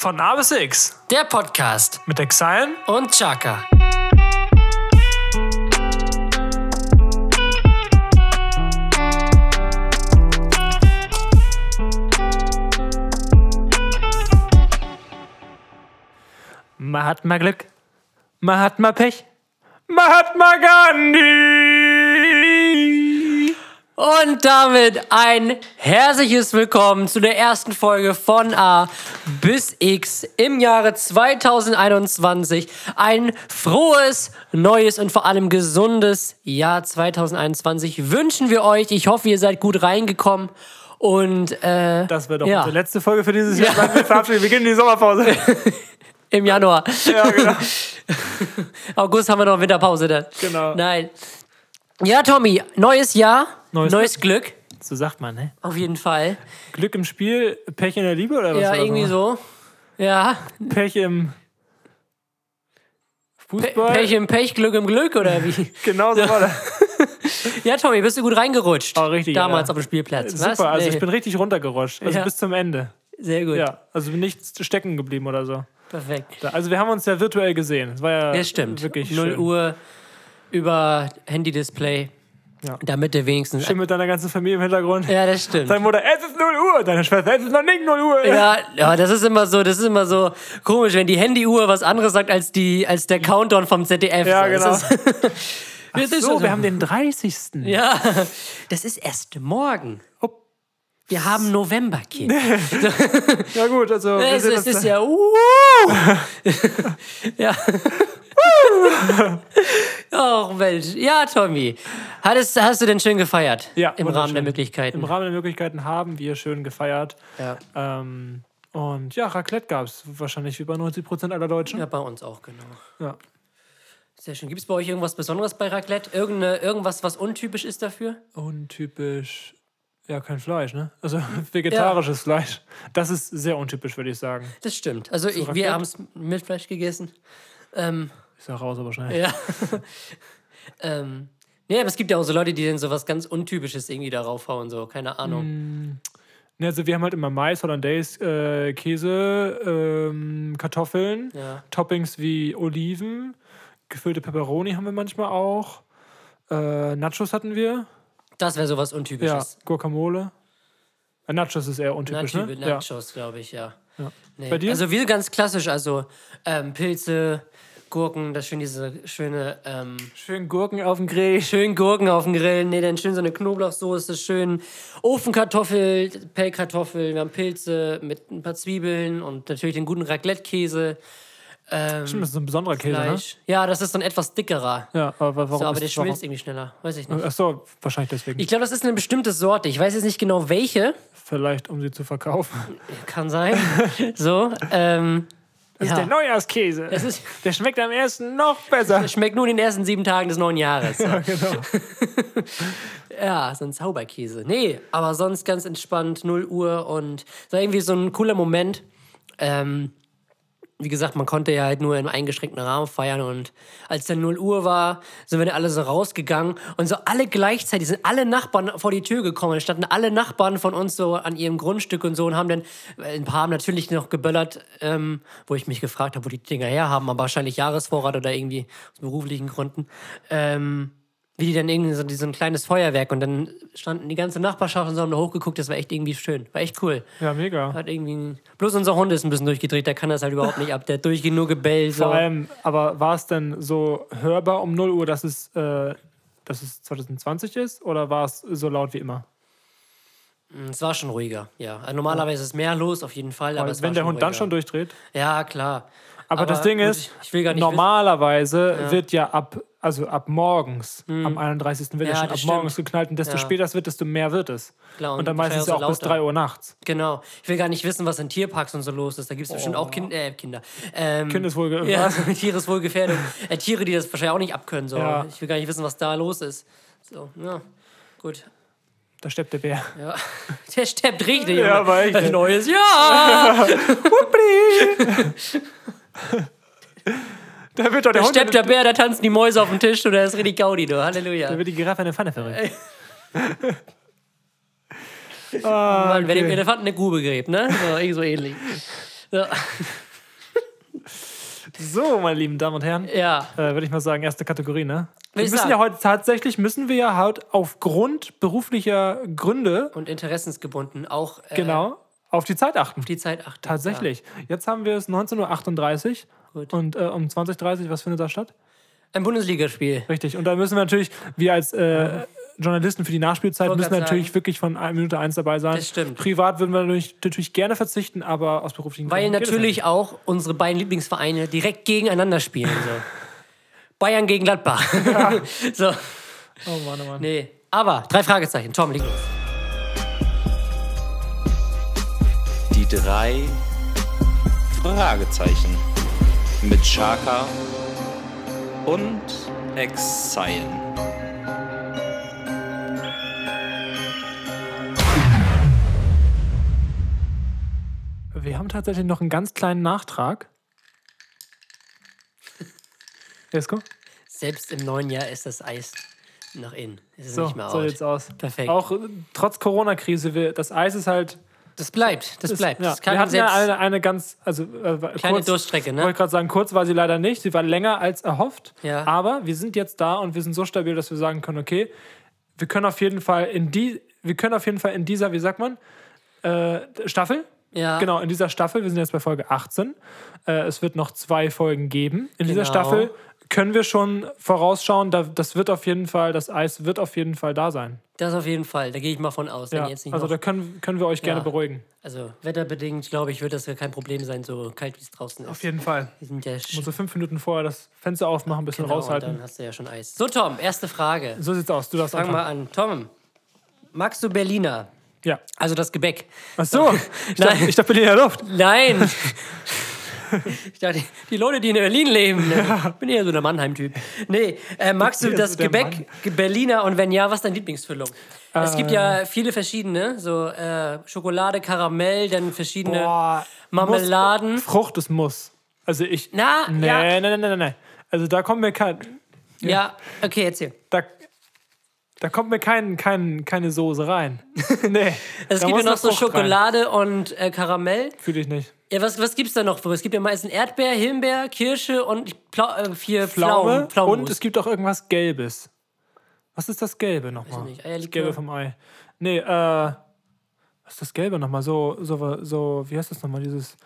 Von A bis X Der Podcast mit Exile. und Chaka. Mahatma Glück, Mahatma Pech, Mahatma Gandhi. Und damit ein herzliches Willkommen zu der ersten Folge von A bis X im Jahre 2021. Ein frohes, neues und vor allem gesundes Jahr 2021 wünschen wir euch. Ich hoffe, ihr seid gut reingekommen. Und äh, Das wäre doch Ja. unsere letzte Folge für dieses Jahr. Wir verabschieden, wir gehen in die Sommerpause. im Januar. ja, genau. August haben wir noch Winterpause dann. Genau. Nein. Ja, Tommy, neues Jahr, Neues neues, Glück. So sagt man, ne? Auf jeden Fall. Glück im Spiel, Pech in der Liebe oder was? Ja, irgendwie so. Ja. Pech im Fußball. Pech im Pech, Glück im Glück oder wie? Genau so war das. Ja, Tommy, bist du gut reingerutscht? Oh, richtig, Damals ja. auf dem Spielplatz. Super, Was? also Nee. ich bin richtig runtergerutscht. Also Ja. bis zum Ende. Sehr gut. Ja, also bin nicht stecken geblieben oder so. Perfekt. Also wir haben uns ja virtuell gesehen. Das war ja Ja, stimmt. wirklich 0 schön. Uhr über Handy-Display. Ja. Damit du wenigstens. Schön mit deiner ganzen Familie im Hintergrund. Ja, das stimmt. Deine Mutter, es ist 0 Uhr. Deine Schwester, es ist noch nicht 0 Uhr. Ja, ja, das ist immer so, das ist immer so komisch, wenn die Handyuhr was anderes sagt als die, als der Countdown vom ZDF. Ja, genau. Das ist, das ist So, wir haben den 30. Ja, das ist erst morgen. Oh. Wir haben November, Kind. Ja gut, also Es, es ist ja. Uh, ja. Och Mensch. Ja, Tommy. Hattest, hast du denn schön gefeiert? ja, Im. Rahmen der Möglichkeiten. Im Rahmen der Möglichkeiten haben wir schön gefeiert. ja. Ähm, und ja, Raclette gab es wahrscheinlich wie bei 90% aller Deutschen. ja, bei uns auch, genau. Ja. Sehr schön. Gibt es bei euch irgendwas Besonderes bei Raclette? Irgende, irgendwas, was untypisch ist dafür? Untypisch. Ja, kein Fleisch, ne? Also vegetarisches Fleisch. Das ist sehr untypisch, würde ich sagen. Das stimmt. Also ich, wir haben es mit Fleisch gegessen. Ähm, Ist ja raus, aber schnell. ja. ähm, ja, aber es gibt ja auch so Leute, die dann so was ganz Untypisches irgendwie darauf hauen, so, keine Ahnung. Ne, also wir haben halt immer Mais, Hollandaise, äh, Käse, ähm, Kartoffeln, Ja. Toppings wie Oliven, gefüllte Peperoni haben wir manchmal auch. Äh, Nachos hatten wir. Das wäre sowas Ja, Untypisches. Guacamole. Äh, Nachos ist eher untypisch, Nacho, ne? Ja. Nachos, glaube ich, ja. Ja. Nee. Bei dir? Also wir ganz klassisch, also ähm, Pilze, Gurken, das schön diese schöne, ähm, Schön Gurken auf dem Grill. schön Gurken auf dem Grill, nee, dann schön so eine Knoblauchsoße, schön Ofenkartoffel, Pellkartoffel, wir haben Pilze mit ein paar Zwiebeln und natürlich den guten Raclette-Käse, Stimmt, das ist so ein besonderer Käse, Fleisch. Ja, das ist dann etwas dickerer. ne? Ja, aber wa- warum So, aber der ist warum? schmilzt irgendwie schneller, weiß ich nicht. Ach so, wahrscheinlich deswegen. Ich glaube, das ist eine bestimmte Sorte. Ich weiß jetzt nicht genau welche. Vielleicht, um sie zu verkaufen. Kann sein. So, ähm, Das ja. ist der Neujahrskäse. Das ist- der schmeckt am ersten noch besser. Schmeckt nur in den ersten sieben Tagen des neuen Jahres. So. Ja, genau. so ein Zauberkäse. Nee, aber sonst ganz entspannt, 0 Uhr und war irgendwie so ein cooler Moment. Ähm, wie gesagt, man konnte ja halt nur im eingeschränkten Rahmen feiern und als dann 0 Uhr war, sind wir dann alle so rausgegangen und so alle gleichzeitig sind alle Nachbarn vor die Tür gekommen. Da standen alle Nachbarn von uns so an ihrem Grundstück und so und haben dann, ein paar haben natürlich noch geböllert, ähm, wo ich mich gefragt habe, wo die Dinger herhaben, aber wahrscheinlich Jahresvorrat oder irgendwie aus beruflichen Gründen. Ähm, wie die dann irgendwie so, so ein kleines Feuerwerk und dann standen die ganze Nachbarschaft und so haben da hochgeguckt, das war echt irgendwie schön. War echt cool. Ja, mega. Hat irgendwie. Bloß unser Hund ist ein bisschen durchgedreht, der kann das halt überhaupt nicht ab. Der hat durchgehend nur gebellt. So. Vor allem, aber war es denn so hörbar um 0 Uhr, dass es, äh, dass es 2020 ist? Oder war es so laut wie immer? Es war schon ruhiger, ja. Also normalerweise ist mehr los, auf jeden Fall. Aber wenn der Hund dann schon durchdreht. Ja, klar. Aber, das Ding gut, ist, normalerweise wird ja ab, also ab morgens, am 31. wird ja, Mhm. Schon ab das morgens geknallt und desto Ja. später es wird, desto mehr wird es. Klar, und und dann meistens ja auch auch bis lauter. 3 Uhr nachts. Genau. Ich will gar nicht wissen, was in Tierparks und so los ist. Da gibt es bestimmt auch kind, äh, Kinder. Ähm, Kindeswohlge- Ja? Tiereswohlgefährdung. äh, Tiere, die das wahrscheinlich auch nicht abkönnen. So. Ja. Ich will gar nicht wissen, was da los ist. So, ja. Gut. Da steppt der Bär. Ja. Der steppt richtig. Ja, aber echt, Ein neues Jahr. Da wird doch der Da Hund. steppt der Bär, da tanzen die Mäuse auf dem Tisch und da ist richtig Gaudi, du. Halleluja. Da wird die Giraffe in der Pfanne verrückt. Mann, wer dem okay. Elefanten eine Grube gräbt, ne? So, irgendwie so ähnlich. So. So, meine lieben Damen und Herren, Ja. äh, würde ich mal sagen, erste Kategorie, ne? Wir müssen sagen. ja heute tatsächlich, müssen wir ja heute aufgrund beruflicher Gründe, Und interessensgebunden auch äh, genau, auf die Zeit achten. die Zeit achten. Tatsächlich. Jetzt haben wir es 19.38 Uhr Gut. und äh, um 20.30 Uhr, was findet da statt? Ja. Ein Bundesligaspiel. Richtig. Und da müssen wir natürlich, wir als äh, Journalisten für die Nachspielzeit, müssen natürlich sagen. wirklich von Minute eins dabei sein. Das stimmt. Privat würden wir natürlich, natürlich gerne verzichten, aber aus beruflichen Weil Gründen geht es natürlich auch unsere beiden Lieblingsvereine direkt gegeneinander spielen. So. Bayern gegen Gladbach. so, nicht. Oh Mann, oh Mann. nee. Aber, drei Fragezeichen. Tom, leg los. Die drei Fragezeichen mit Chaka und Exile. Wir haben tatsächlich noch einen ganz kleinen Nachtrag. Jesko? Selbst im neuen Jahr ist das Eis noch in. Es ist So, nicht mehr so out. sieht's aus. Perfekt. Auch äh, trotz Corona-Krise, das Eis ist halt. Das bleibt, das ist, bleibt. Ja. Das kann Wir hatten ja eine, eine ganz. Also, äh, kleine kurz, Durststrecke, Ich ne? wollte gerade sagen, kurz war sie leider nicht. Sie war länger als erhofft. Ja. Aber wir sind jetzt da und wir sind so stabil, dass wir sagen können, okay, wir können auf jeden Fall in die, wir können auf jeden Fall in dieser, wie sagt man, äh, Staffel. Ja. Genau, in dieser Staffel, wir sind jetzt bei Folge 18. Äh, es wird noch zwei Folgen geben. In dieser Genau. Staffel können wir schon vorausschauen, da, das wird auf jeden Fall, das Eis wird auf jeden Fall da sein. Das auf jeden Fall. Da gehe ich mal von aus. Ja, jetzt nicht also noch, da können, können wir euch gerne Ja. beruhigen. also wetterbedingt, glaube ich, wird das ja kein Problem sein, so kalt wie es draußen ist. Auf jeden Fall. Wir sind ja Muss so fünf Minuten vorher das Fenster aufmachen, ein bisschen genau, und raushalten. dann hast du ja schon Eis. So, Tom, erste Frage. So sieht's aus. Du darfst Fang anfangen. mal an. Tom, magst du Berliner? Ja. Also das Gebäck. Ach so. Ich dachte, Nein. ich dachte Berliner Luft. Nein! ich dachte, die Leute, die in Berlin leben, ne? ich bin eher so der Mannheim-Typ. Nee, äh, magst du das so Gebäck Berliner und wenn ja, was ist deine Lieblingsfüllung? Es gibt Äh. ja viele verschiedene, so äh, Schokolade, Karamell, dann verschiedene Boah, Marmeladen. Muss, Frucht ist Muss. Also ich. Na, nee, ja. nee, nee, nee, nee. Also da kommt mir kein. Ja, okay, erzähl. Da, da kommt mir kein, kein, keine Soße rein. nee. Es da gibt ja noch so Frucht rein. Schokolade und äh, Karamell. Fühle ich nicht. Ja, was, was gibt's da noch? Es gibt ja meistens Erdbeer, Himbeer, Kirsche und Plau äh, vier Pflaume Pflaumen. Und es gibt auch irgendwas Gelbes. Was ist das Gelbe nochmal? nicht. Das Eierlikör? Gelbe vom Ei. Nee, äh. Was ist das Gelbe nochmal? So, so, so, wie heißt das nochmal? Dieses.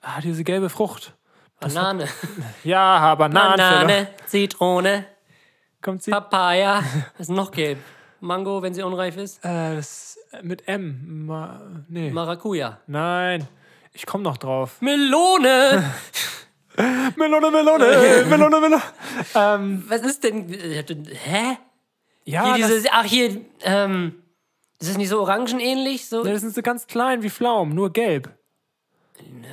Ah, diese gelbe Frucht. Banane. Ja, Bananen. Banane, Zitrone, Kommt sie? Papaya. Was ist noch gelb? Mango, wenn sie unreif ist. Äh, das mit M. Ma nee. Maracuja. Nein. Ich komme noch drauf. Melone! Melone, Melone, Melone, Melone. Ähm, Was ist denn. äh, Hä? ja, Hier das, diese, ach, hier. Ähm, ist das nicht so orangenähnlich? So? nee, das sind so ganz klein wie Pflaumen, nur gelb.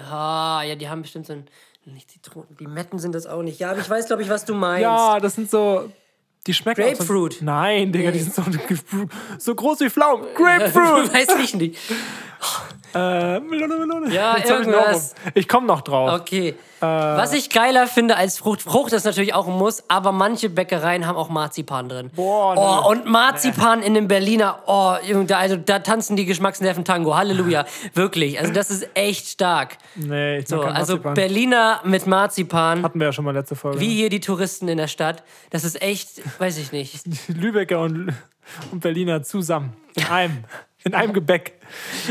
Ah, ja, die haben bestimmt so ein. Nicht Zitronen. Die Metten sind das auch nicht. Ja, aber ich weiß, glaube ich, was du meinst. Ja, das sind so. Die schmecken Grapefruit. So, nein, Digga, die sind so, so groß wie Pflaumen. Grapefruit! weiß ich nicht. Äh, Melone, Melone. Ja, Jetzt ich. Ich komme noch drauf. Okay. Was ich geiler finde als Frucht, Frucht ist natürlich auch ein Muss, aber manche Bäckereien haben auch Marzipan drin. Boah, nee. oh, und Marzipan in dem Berliner, oh, da, also, da tanzen die Geschmacksnerven Tango. Halleluja. Wirklich. Also, das ist echt stark. Nee, ich So, also Marzipan. Berliner mit Marzipan, Hatten wir ja schon mal letzte Folge. wie hier die Touristen in der Stadt. Das ist echt, weiß ich nicht. Lübecker und, und Berliner zusammen. In einem. In einem Gebäck.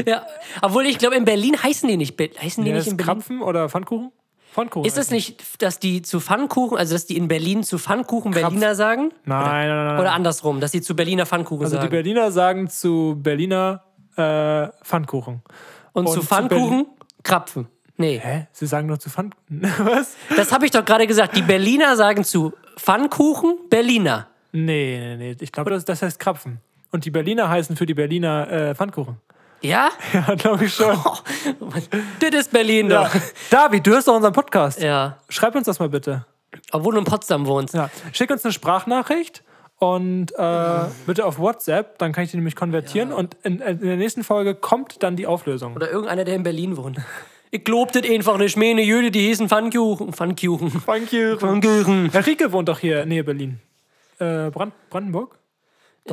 Ja. Obwohl ich glaube, in Berlin heißen die nicht. Heißen die Ja, nicht in Berlin? Krapfen oder Pfannkuchen? Pfannkuchen. Ist das nicht, dass die zu Pfannkuchen, also dass die in Berlin zu Pfannkuchen Berliner sagen? Nein, nein, nein, nein. Oder andersrum, dass die zu Berliner Pfannkuchen Also die sagen. Berliner sagen zu Berliner äh, Pfannkuchen. Und, und zu zu Pfannkuchen Krapfen. Nee, Hä? Sie sagen nur zu Pfannkuchen. Was? das habe ich doch gerade gesagt. Die Berliner sagen zu Pfannkuchen Berliner. Nee, nee, nee. Ich glaube, das, das heißt Krapfen. Und die Berliner heißen für die Berliner äh, Pfannkuchen. Ja? Ja, glaube ich schon. das ist Berlin Ja. doch. David, du hörst doch unseren Podcast. Ja. Schreib uns das mal bitte. Obwohl du in Potsdam wohnst. Ja. Schick uns eine Sprachnachricht und äh, bitte auf WhatsApp, dann kann ich die nämlich konvertieren und in, in der nächsten Folge kommt dann die Auflösung. Oder irgendeiner, der in Berlin wohnt. Ich glaub das einfach nicht. Meine Jüde, die hießen Pfannkuchen. Pfannkuchen. You. Pfannkuchen. Herr Rieke wohnt doch hier nähe Berlin. Äh, Brand Brandenburg?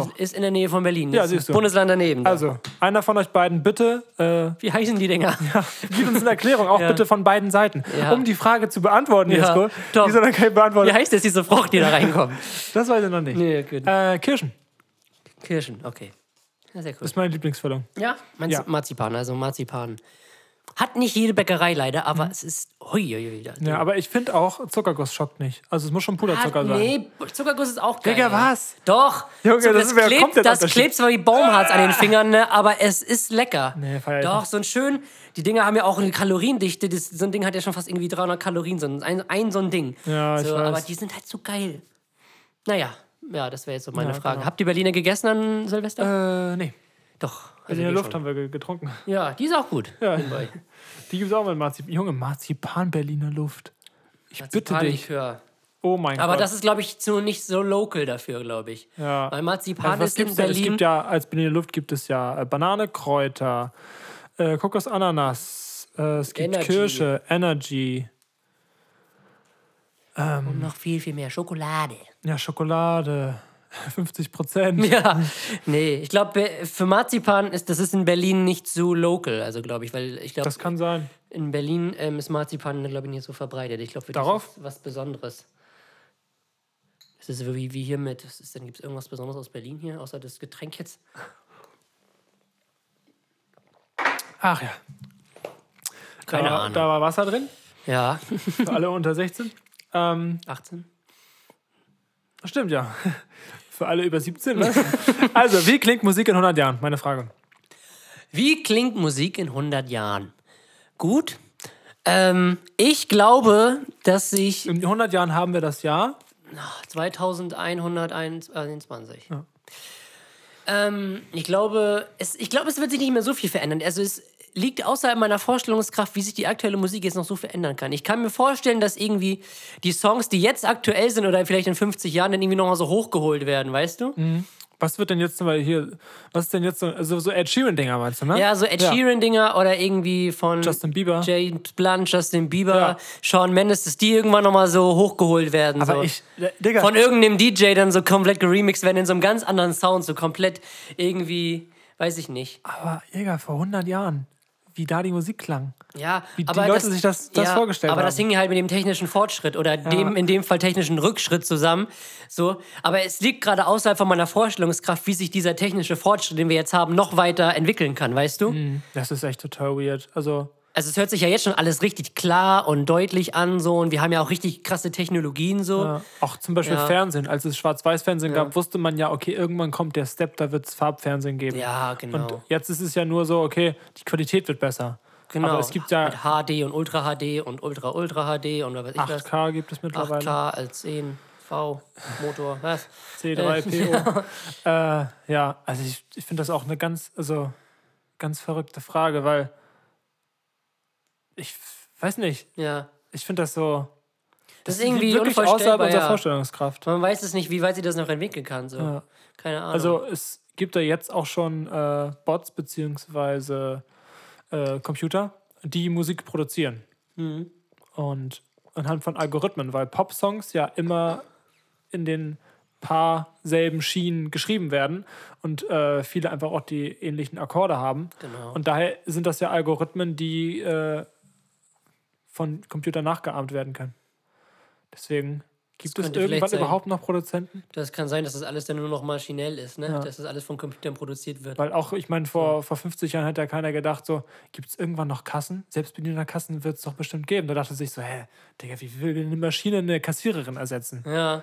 Ist, ist in der Nähe von Berlin. Ja, siehst du. Bundesland daneben. da. Also, einer von euch beiden bitte, äh, Wie heißen die Dinger? gib uns eine Erklärung, auch Ja. bitte von beiden Seiten. Ja. Um die Frage zu beantworten, Ja, Jesko. doch. Die soll dann keine Wie beantworten. heißt das, diese Frucht, die da reinkommt? Das weiß ich noch nicht. nee, gut. Äh, Kirschen Kirschen, okay. Ja, sehr cool. ist meine Lieblingsfüllung. Ja, meinst Ja. Marzipan, also Marzipan. Hat nicht jede Bäckerei leider, aber es ist. Hui, hui, hui, Mhm. Ja, aber ich finde auch, Zuckerguss schockt nicht. Also es muss schon Puderzucker Hat, sein. nee, Zuckerguss ist auch geil. Digga, was? Doch. Junge, So, das das, ist klebt, das klebt zwar wie Baumharz an den Fingern, ne, aber es ist lecker. Nee, feier Doch, nicht. so ein schön. Die Dinger haben ja auch eine Kaloriendichte. Das, so ein Ding hat ja schon fast irgendwie 300 Kalorien. So ein, ein, so ein Ding. Ja, ich so, weiß. Aber die sind halt so geil. Naja, ja, das wäre jetzt so meine Ja, Frage. genau. Habt ihr Berliner gegessen an Silvester? Äh, nee. Doch. In also der wir Luft schon. haben wir ge- getrunken. Ja, die ist auch gut. Ja. Nebenbei. Die gibt es auch mit Marzipan. Junge, Marzipan Berliner Luft. Ich bitte dich. Marzipanlikör. Oh mein Aber Gott. das ist, glaube ich, zu nicht so local dafür, glaube ich. ja. Weil Marzipan Also was ist in gibt's denn? Berlin. Es gibt ja, als Berliner Luft gibt es ja äh, Banane, Kräuter, äh, Kokos, Ananas, äh, es gibt Energy. Kirsche, Energy, und noch viel, viel mehr Schokolade. ja, Schokolade, 50 Prozent. Ja, nee, ich glaube, für Marzipan ist das ist in Berlin nicht so local, also glaube ich, weil ich glaube, Das kann sein. in Berlin ähm, ist Marzipan, glaube ich, nicht so verbreitet. Ich glaube, für dich Darauf? ist was Besonderes. Das ist so wie, wie hier mit, denn, gibt es irgendwas Besonderes aus Berlin hier, außer das Getränk jetzt? Ach ja. Keine da, Ahnung. Da war Wasser drin, Ja, für alle unter 16. Ähm, 18. das stimmt ja. Für alle über 17. Ne? also, wie klingt Musik in 100 Jahren? Meine Frage. Wie klingt Musik in 100 Jahren? Gut. Ähm, ich glaube, dass ich In 100 Jahren haben wir das Jahr. 2121. Ähm, ich, glaube, es, ich glaube, es wird sich nicht mehr so viel verändern. Also es liegt außerhalb meiner Vorstellungskraft, wie sich die aktuelle Musik jetzt noch so verändern kann. Ich kann mir vorstellen, dass irgendwie die Songs, die jetzt aktuell sind oder vielleicht in 50 Jahren, dann irgendwie nochmal so hochgeholt werden, weißt du? Was wird denn jetzt zum Beispiel hier, was ist denn jetzt so, also so Ed Sheeran-Dinger, meinst du, ne? Ja, so Ed Sheeran-Dinger oder irgendwie von Justin Bieber. James Blunt, Justin Bieber, Ja. Shawn Mendes, dass die irgendwann nochmal so hochgeholt werden. Aber so. ich, äh, Digga, von irgendeinem DJ dann so komplett geremixed werden in so einem ganz anderen Sound, so komplett irgendwie, weiß ich nicht. aber Digga, vor 100 Jahren, wie da die Musik klang. Ja, Wie die aber Leute sich das- das vorgestellt aber das haben. hing halt mit dem technischen Fortschritt oder dem in dem Fall technischen Rückschritt zusammen. So, aber es liegt gerade außerhalb von meiner Vorstellungskraft, wie sich dieser technische Fortschritt, den wir jetzt haben, noch weiter entwickeln kann, weißt du? Das ist echt total weird. Also, Also es hört sich ja jetzt schon alles richtig klar und deutlich an so und wir haben ja auch richtig krasse Technologien so. äh, auch zum Beispiel Ja. Fernsehen. Als es Schwarz-Weiß-Fernsehen gab, wusste man ja, okay, irgendwann kommt der Step, da wird es Farbfernsehen geben. Ja, genau. Und jetzt ist es ja nur so, okay, die Qualität wird besser. Genau. Aber es gibt ja mit HD und Ultra HD und Ultra Ultra HD und was ich was. 8K gibt es mittlerweile. 8K als 10 V Motor, was? C3PO. Äh, ja, also ich, ich finde das auch eine ganz, also ganz verrückte Frage, weil ich weiß nicht, Ja. ich finde das so. Das ist liegt irgendwie wirklich außerhalb unserer ja. Vorstellungskraft. Man weiß es nicht, wie weit sie das noch entwickeln kann. So. Ja. Keine Ahnung. Also es gibt da jetzt auch schon äh, Bots beziehungsweise äh, Computer, die Musik produzieren. Mhm. Und anhand von Algorithmen, weil Pop-Songs ja immer in den paar selben Schienen geschrieben werden und äh, viele einfach auch die ähnlichen Akkorde haben. Genau. Und daher sind das ja Algorithmen, die äh, von Computern nachgeahmt werden können. Deswegen gibt es irgendwann sein. überhaupt noch Produzenten? das kann sein, dass das alles dann nur noch maschinell ist, ne? Dass das alles von Computern produziert wird. Weil auch, ich meine, vor, vor 50 Jahren hat ja keiner gedacht, so, gibt es irgendwann noch Kassen? Selbstbedienter Kassen wird es doch bestimmt geben. Da dachte sich so, hä, Digga, wie will denn eine Maschine eine Kassiererin ersetzen? Ja.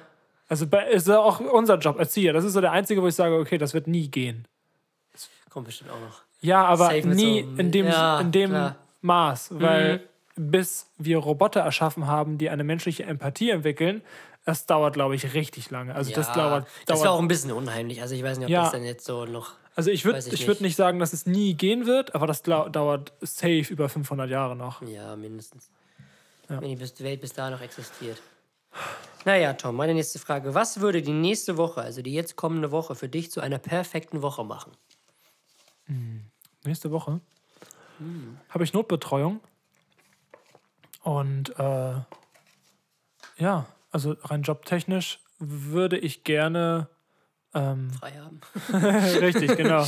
Also ist ja auch unser Job, Erzieher. Das ist so der einzige, wo ich sage, okay, das wird nie gehen. Kommt bestimmt auch noch. Ja, aber Safe nie so- in dem, Ja, in dem klar. Mhm. Maß, weil bis wir Roboter erschaffen haben, die eine menschliche Empathie entwickeln, das dauert, glaube ich, richtig lange. Also das Ja, dauert, das dauert war auch ein bisschen unheimlich. Also ich weiß nicht, ob Ja. das dann jetzt so noch. Also ich würde ich ich würd nicht. sagen, dass es nie gehen wird, aber das dauert safe über 500 Jahre noch. Ja, mindestens. Wenn die Welt bis da noch existiert. Naja, Tom, meine nächste Frage. Was würde die nächste Woche, also die jetzt kommende Woche, für dich zu einer perfekten Woche machen? Nächste Woche habe ich Notbetreuung. Und äh, ja, also rein jobtechnisch würde ich gerne Ähm, Frei haben. richtig, genau.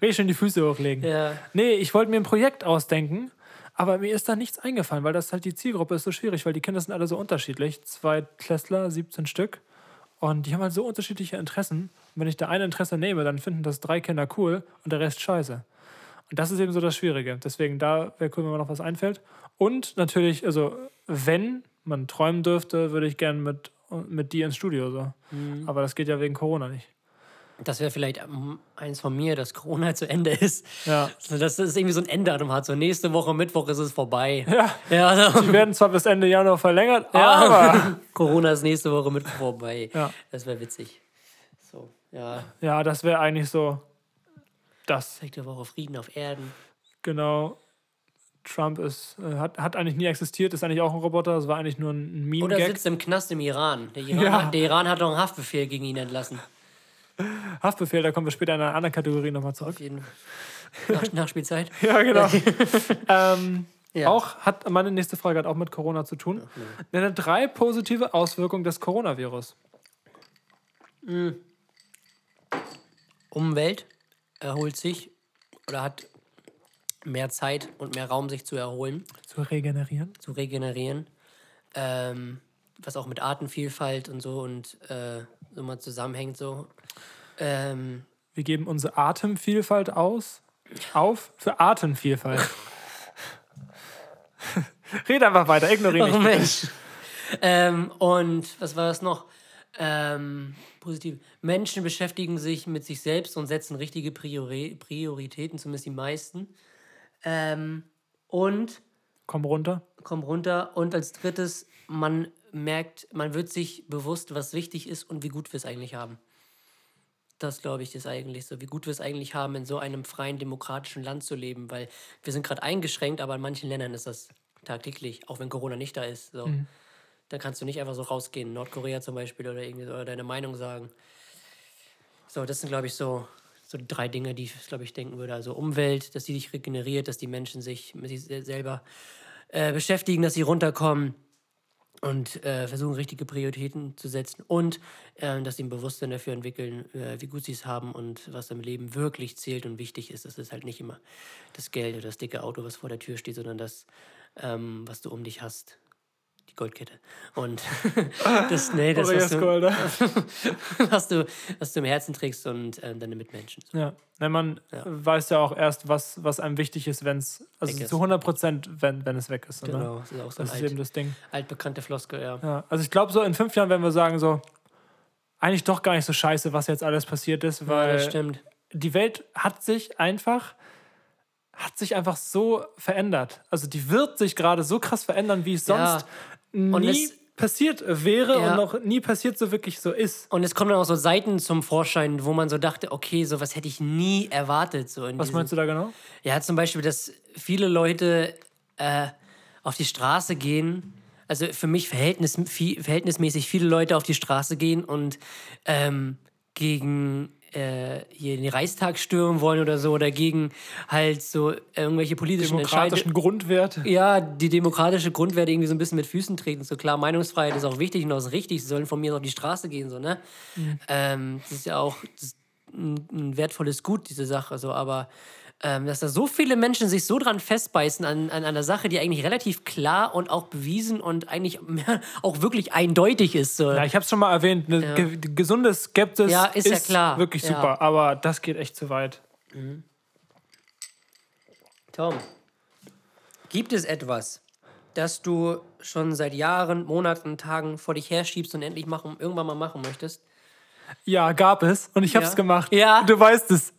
Richtig schön die Füße hochlegen. Ja. Nee, ich wollte mir ein Projekt ausdenken, aber mir ist da nichts eingefallen, weil das halt die Zielgruppe ist so schwierig, weil die Kinder sind alle so unterschiedlich. Zwei Klässler, 17 Stück. Und die haben halt so unterschiedliche Interessen. Und wenn ich da ein Interesse nehme, dann finden das drei Kinder cool und der Rest scheiße. Und das ist eben so das Schwierige. Deswegen, da wäre cool, wenn mir noch was einfällt. Und natürlich, also, wenn man träumen dürfte, würde ich gerne mit, mit dir ins Studio so. Aber das geht ja wegen Corona nicht. Das wäre vielleicht ähm, eins von mir, dass Corona zu Ende ist. Ja. So, dass es irgendwie so ein Enddatum hat. So nächste Woche, Mittwoch ist es vorbei. Ja, Ja, also, die werden zwar bis Ende Januar verlängert, Ja. aber Corona ist nächste Woche Mittwoch vorbei. Ja. Das wäre witzig. So, ja. ja, das wäre eigentlich so das. Nächste Woche Frieden auf Erden. Genau. Trump ist, äh, hat, hat eigentlich nie existiert, ist eigentlich auch ein Roboter, das war eigentlich nur ein Oder Meme-Gag. sitzt im Knast im Iran. Der Iran, Ja. hat, der Iran hat doch einen Haftbefehl gegen ihn entlassen. Haftbefehl, da kommen wir später in einer anderen Kategorie nochmal zurück. Auf jeden Nach, Nachspielzeit. Ja, genau. ähm, Ja. Auch hat meine nächste Frage hat auch mit Corona zu tun. Nenne drei positive Auswirkungen des Coronavirus. Umwelt erholt sich oder hat mehr Zeit und mehr Raum, sich zu erholen, Zu regenerieren. zu regenerieren. Ähm, was auch mit Artenvielfalt und so und äh, so mal zusammenhängt so. Ähm, Wir geben unsere Atemvielfalt aus. Auf für Artenvielfalt. Red einfach weiter, ignoriere Oh nicht. Mensch. ähm, und was war das noch? Ähm, positiv. Menschen beschäftigen sich mit sich selbst und setzen richtige Priori Prioritäten, zumindest die meisten. Ähm, und Komm runter. komm runter. Und als drittes, man merkt, man wird sich bewusst, was wichtig ist und wie gut wir es eigentlich haben. Das, glaube ich, ist eigentlich so, wie gut wir es eigentlich haben, in so einem freien, demokratischen Land zu leben, weil wir sind gerade eingeschränkt, aber in manchen Ländern ist das tagtäglich, auch wenn Corona nicht da ist. So. Da kannst du nicht einfach so rausgehen, Nordkorea zum Beispiel, oder, irgendwie, oder deine Meinung sagen. So, das sind, glaube ich, so, so drei Dinge, die ich, glaube ich, denken würde. Also Umwelt, dass die sich regeneriert, dass die Menschen sich mit sich se- selber äh, beschäftigen, dass sie runterkommen und äh, versuchen, richtige Prioritäten zu setzen und äh, dass sie ein Bewusstsein dafür entwickeln, äh, wie gut sie es haben und was im Leben wirklich zählt und wichtig ist. Das ist halt nicht immer das Geld oder das dicke Auto, was vor der Tür steht, sondern das, ähm, was du um dich hast. Die Goldkette. Und das, nee, das, Oder was du, was, du, was du im Herzen trägst und ähm, deine Mitmenschen. Ja. Na, man weiß ja auch erst, was, was einem wichtig ist, wenn es, also Weg zu 100 Prozent, wenn, wenn es weg ist. Ne? Genau, das ist auch so Das ein ist eben alt, das Ding. altbekannte Floskel, ja. Ja. Also ich glaube, so in fünf Jahren werden wir sagen, so, eigentlich doch gar nicht so scheiße, was jetzt alles passiert ist, ja weil stimmt. die Welt hat sich einfach hat sich einfach so verändert. Also die wird sich gerade so krass verändern, wie es Ja. Nie es- passiert wäre Ja. und noch nie passiert so wirklich so ist. Und es kommen dann auch so Seiten zum Vorschein, wo man so dachte, okay, sowas hätte ich nie erwartet. So Was meinst du da genau? Ja, zum Beispiel, dass viele Leute äh, auf die Straße gehen. Also für mich verhältnis, viel, verhältnismäßig viele Leute auf die Straße gehen und ähm, gegen äh, hier den Reichstag stürmen wollen oder so oder gegen halt so irgendwelche politischen Demokratischen. Grundwerte. Ja, die demokratische Grundwerte irgendwie so ein bisschen mit Füßen treten. So klar, Meinungsfreiheit ist auch wichtig und auch ist richtig. Sie sollen von mir auf die Straße gehen, so, ne? Ähm, das ist ja auch ein, ein wertvolles Gut, diese Sache, so, aber ähm, dass da so viele Menschen sich so dran festbeißen an, an einer Sache, die eigentlich relativ klar und auch bewiesen und eigentlich auch wirklich eindeutig ist. So. Ja, ich habe es schon mal erwähnt, eine ge gesunde Skepsis Ja, ist ja klar. wirklich Ja. super, aber das geht echt zu weit. Tom, gibt es etwas, das du schon seit Jahren, Monaten, Tagen vor dich herschiebst und endlich machen, irgendwann mal machen möchtest? Ja, gab es und ich habe es Ja. gemacht. Ja. Du weißt es.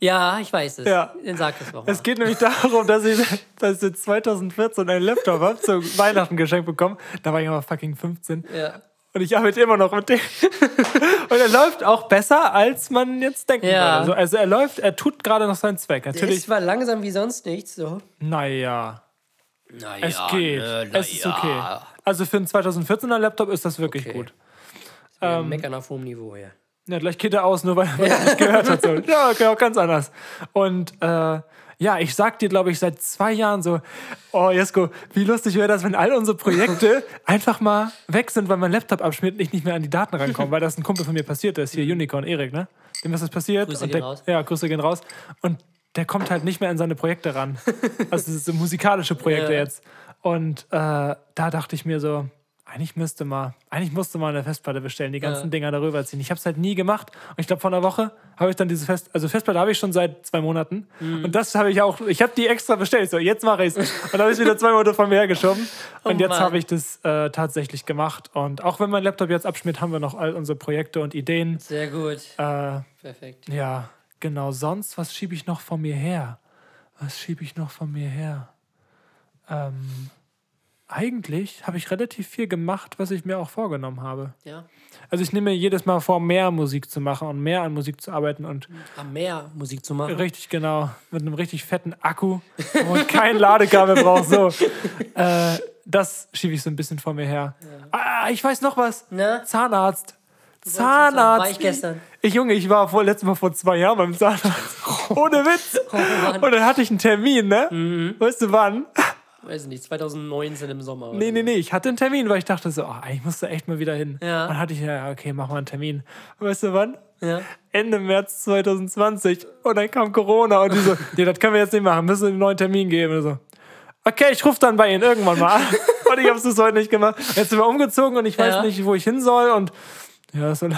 Ja, ich weiß es. Ja. Dann sag es doch mal. Es geht nämlich darum, dass ich, dass ich 2014 einen Laptop habe, zu Weihnachten geschenkt bekommen. Da war ich aber fucking 15. Ja. Und ich arbeite immer noch mit dem. Und er läuft auch besser, als man jetzt denken Ja. würde. So, also er läuft, er tut gerade noch seinen Zweck. Natürlich, ist zwar langsam wie sonst nichts, so. naja, Naja, es geht. es ist okay. Also für einen 2014er Laptop ist das wirklich Okay. gut. Ähm, Meckern auf hohem Niveau hier. Ja, gleich geht er aus, nur weil er es nicht gehört hat. So. Ja, okay, auch ganz anders. Und äh, Ja, ich sag dir, glaube ich, seit zwei Jahren so, oh Jesko, wie lustig wäre das, wenn all unsere Projekte einfach mal weg sind, weil mein Laptop abschmiert und ich nicht mehr an die Daten rankomme, weil das ein Kumpel von mir passiert ist, hier Unicorn Erik, ne? Dem ist das passiert. Grüße und gehen der, raus. Ja, Grüße gehen raus. Und der kommt halt nicht mehr an seine Projekte ran. Also so musikalische Projekte Ja. jetzt. Und äh, da dachte ich mir so, eigentlich müsste mal, eigentlich musste mal eine Festplatte bestellen, die ganzen Ja. Dinger darüber ziehen. Ich habe es halt nie gemacht. Und ich glaube, vor einer Woche habe ich dann diese Fest, also Festplatte habe ich schon seit zwei Monaten. Mhm. Und das habe ich auch, ich habe die extra bestellt. So, jetzt mache ich es. Und dann habe ich wieder zwei Monate von mir hergeschoben. Und Oh jetzt habe ich das äh, tatsächlich gemacht. Und auch wenn mein Laptop jetzt abschmiert, haben wir noch all unsere Projekte und Ideen. Sehr gut. Äh, Perfekt. ja, genau. Sonst, was schiebe ich noch von mir her? Was schiebe ich noch von mir her? Ähm, eigentlich habe ich relativ viel gemacht, was ich mir auch vorgenommen habe. Ja. Also ich nehme mir jedes Mal vor, mehr Musik zu machen und mehr an Musik zu arbeiten und Am Meer Musik zu machen. richtig genau mit einem richtig fetten Akku und kein Ladekabel braucht. So, äh, das schiebe ich so ein bisschen vor mir her. Ah, ich weiß noch was. Na? Zahnarzt. Zahnarzt. War ich gestern. Ich Junge, ich war vor, letztes Mal vor zwei Jahren beim Zahnarzt. Ohne Witz. Oh. Und dann hatte ich einen Termin, ne? Mhm. Weißt du wann? Weiß nicht, 2019 im Sommer. Nee, nee, nee. Ich hatte einen Termin, weil ich dachte so, oh, ich musste echt mal wieder hin. Ja. Und dann hatte ich, ja, okay, mach mal einen Termin. Und weißt du wann? Ja. Ende März 2020. Und dann kam Corona und die so, nee, das können wir jetzt nicht machen, müssen einen neuen Termin geben. Und so, okay, ich rufe dann bei Ihnen irgendwann mal an. Und ich habe es heute nicht gemacht. Jetzt sind wir umgezogen und ich weiß Ja. nicht, wo ich hin soll. Und ja, solange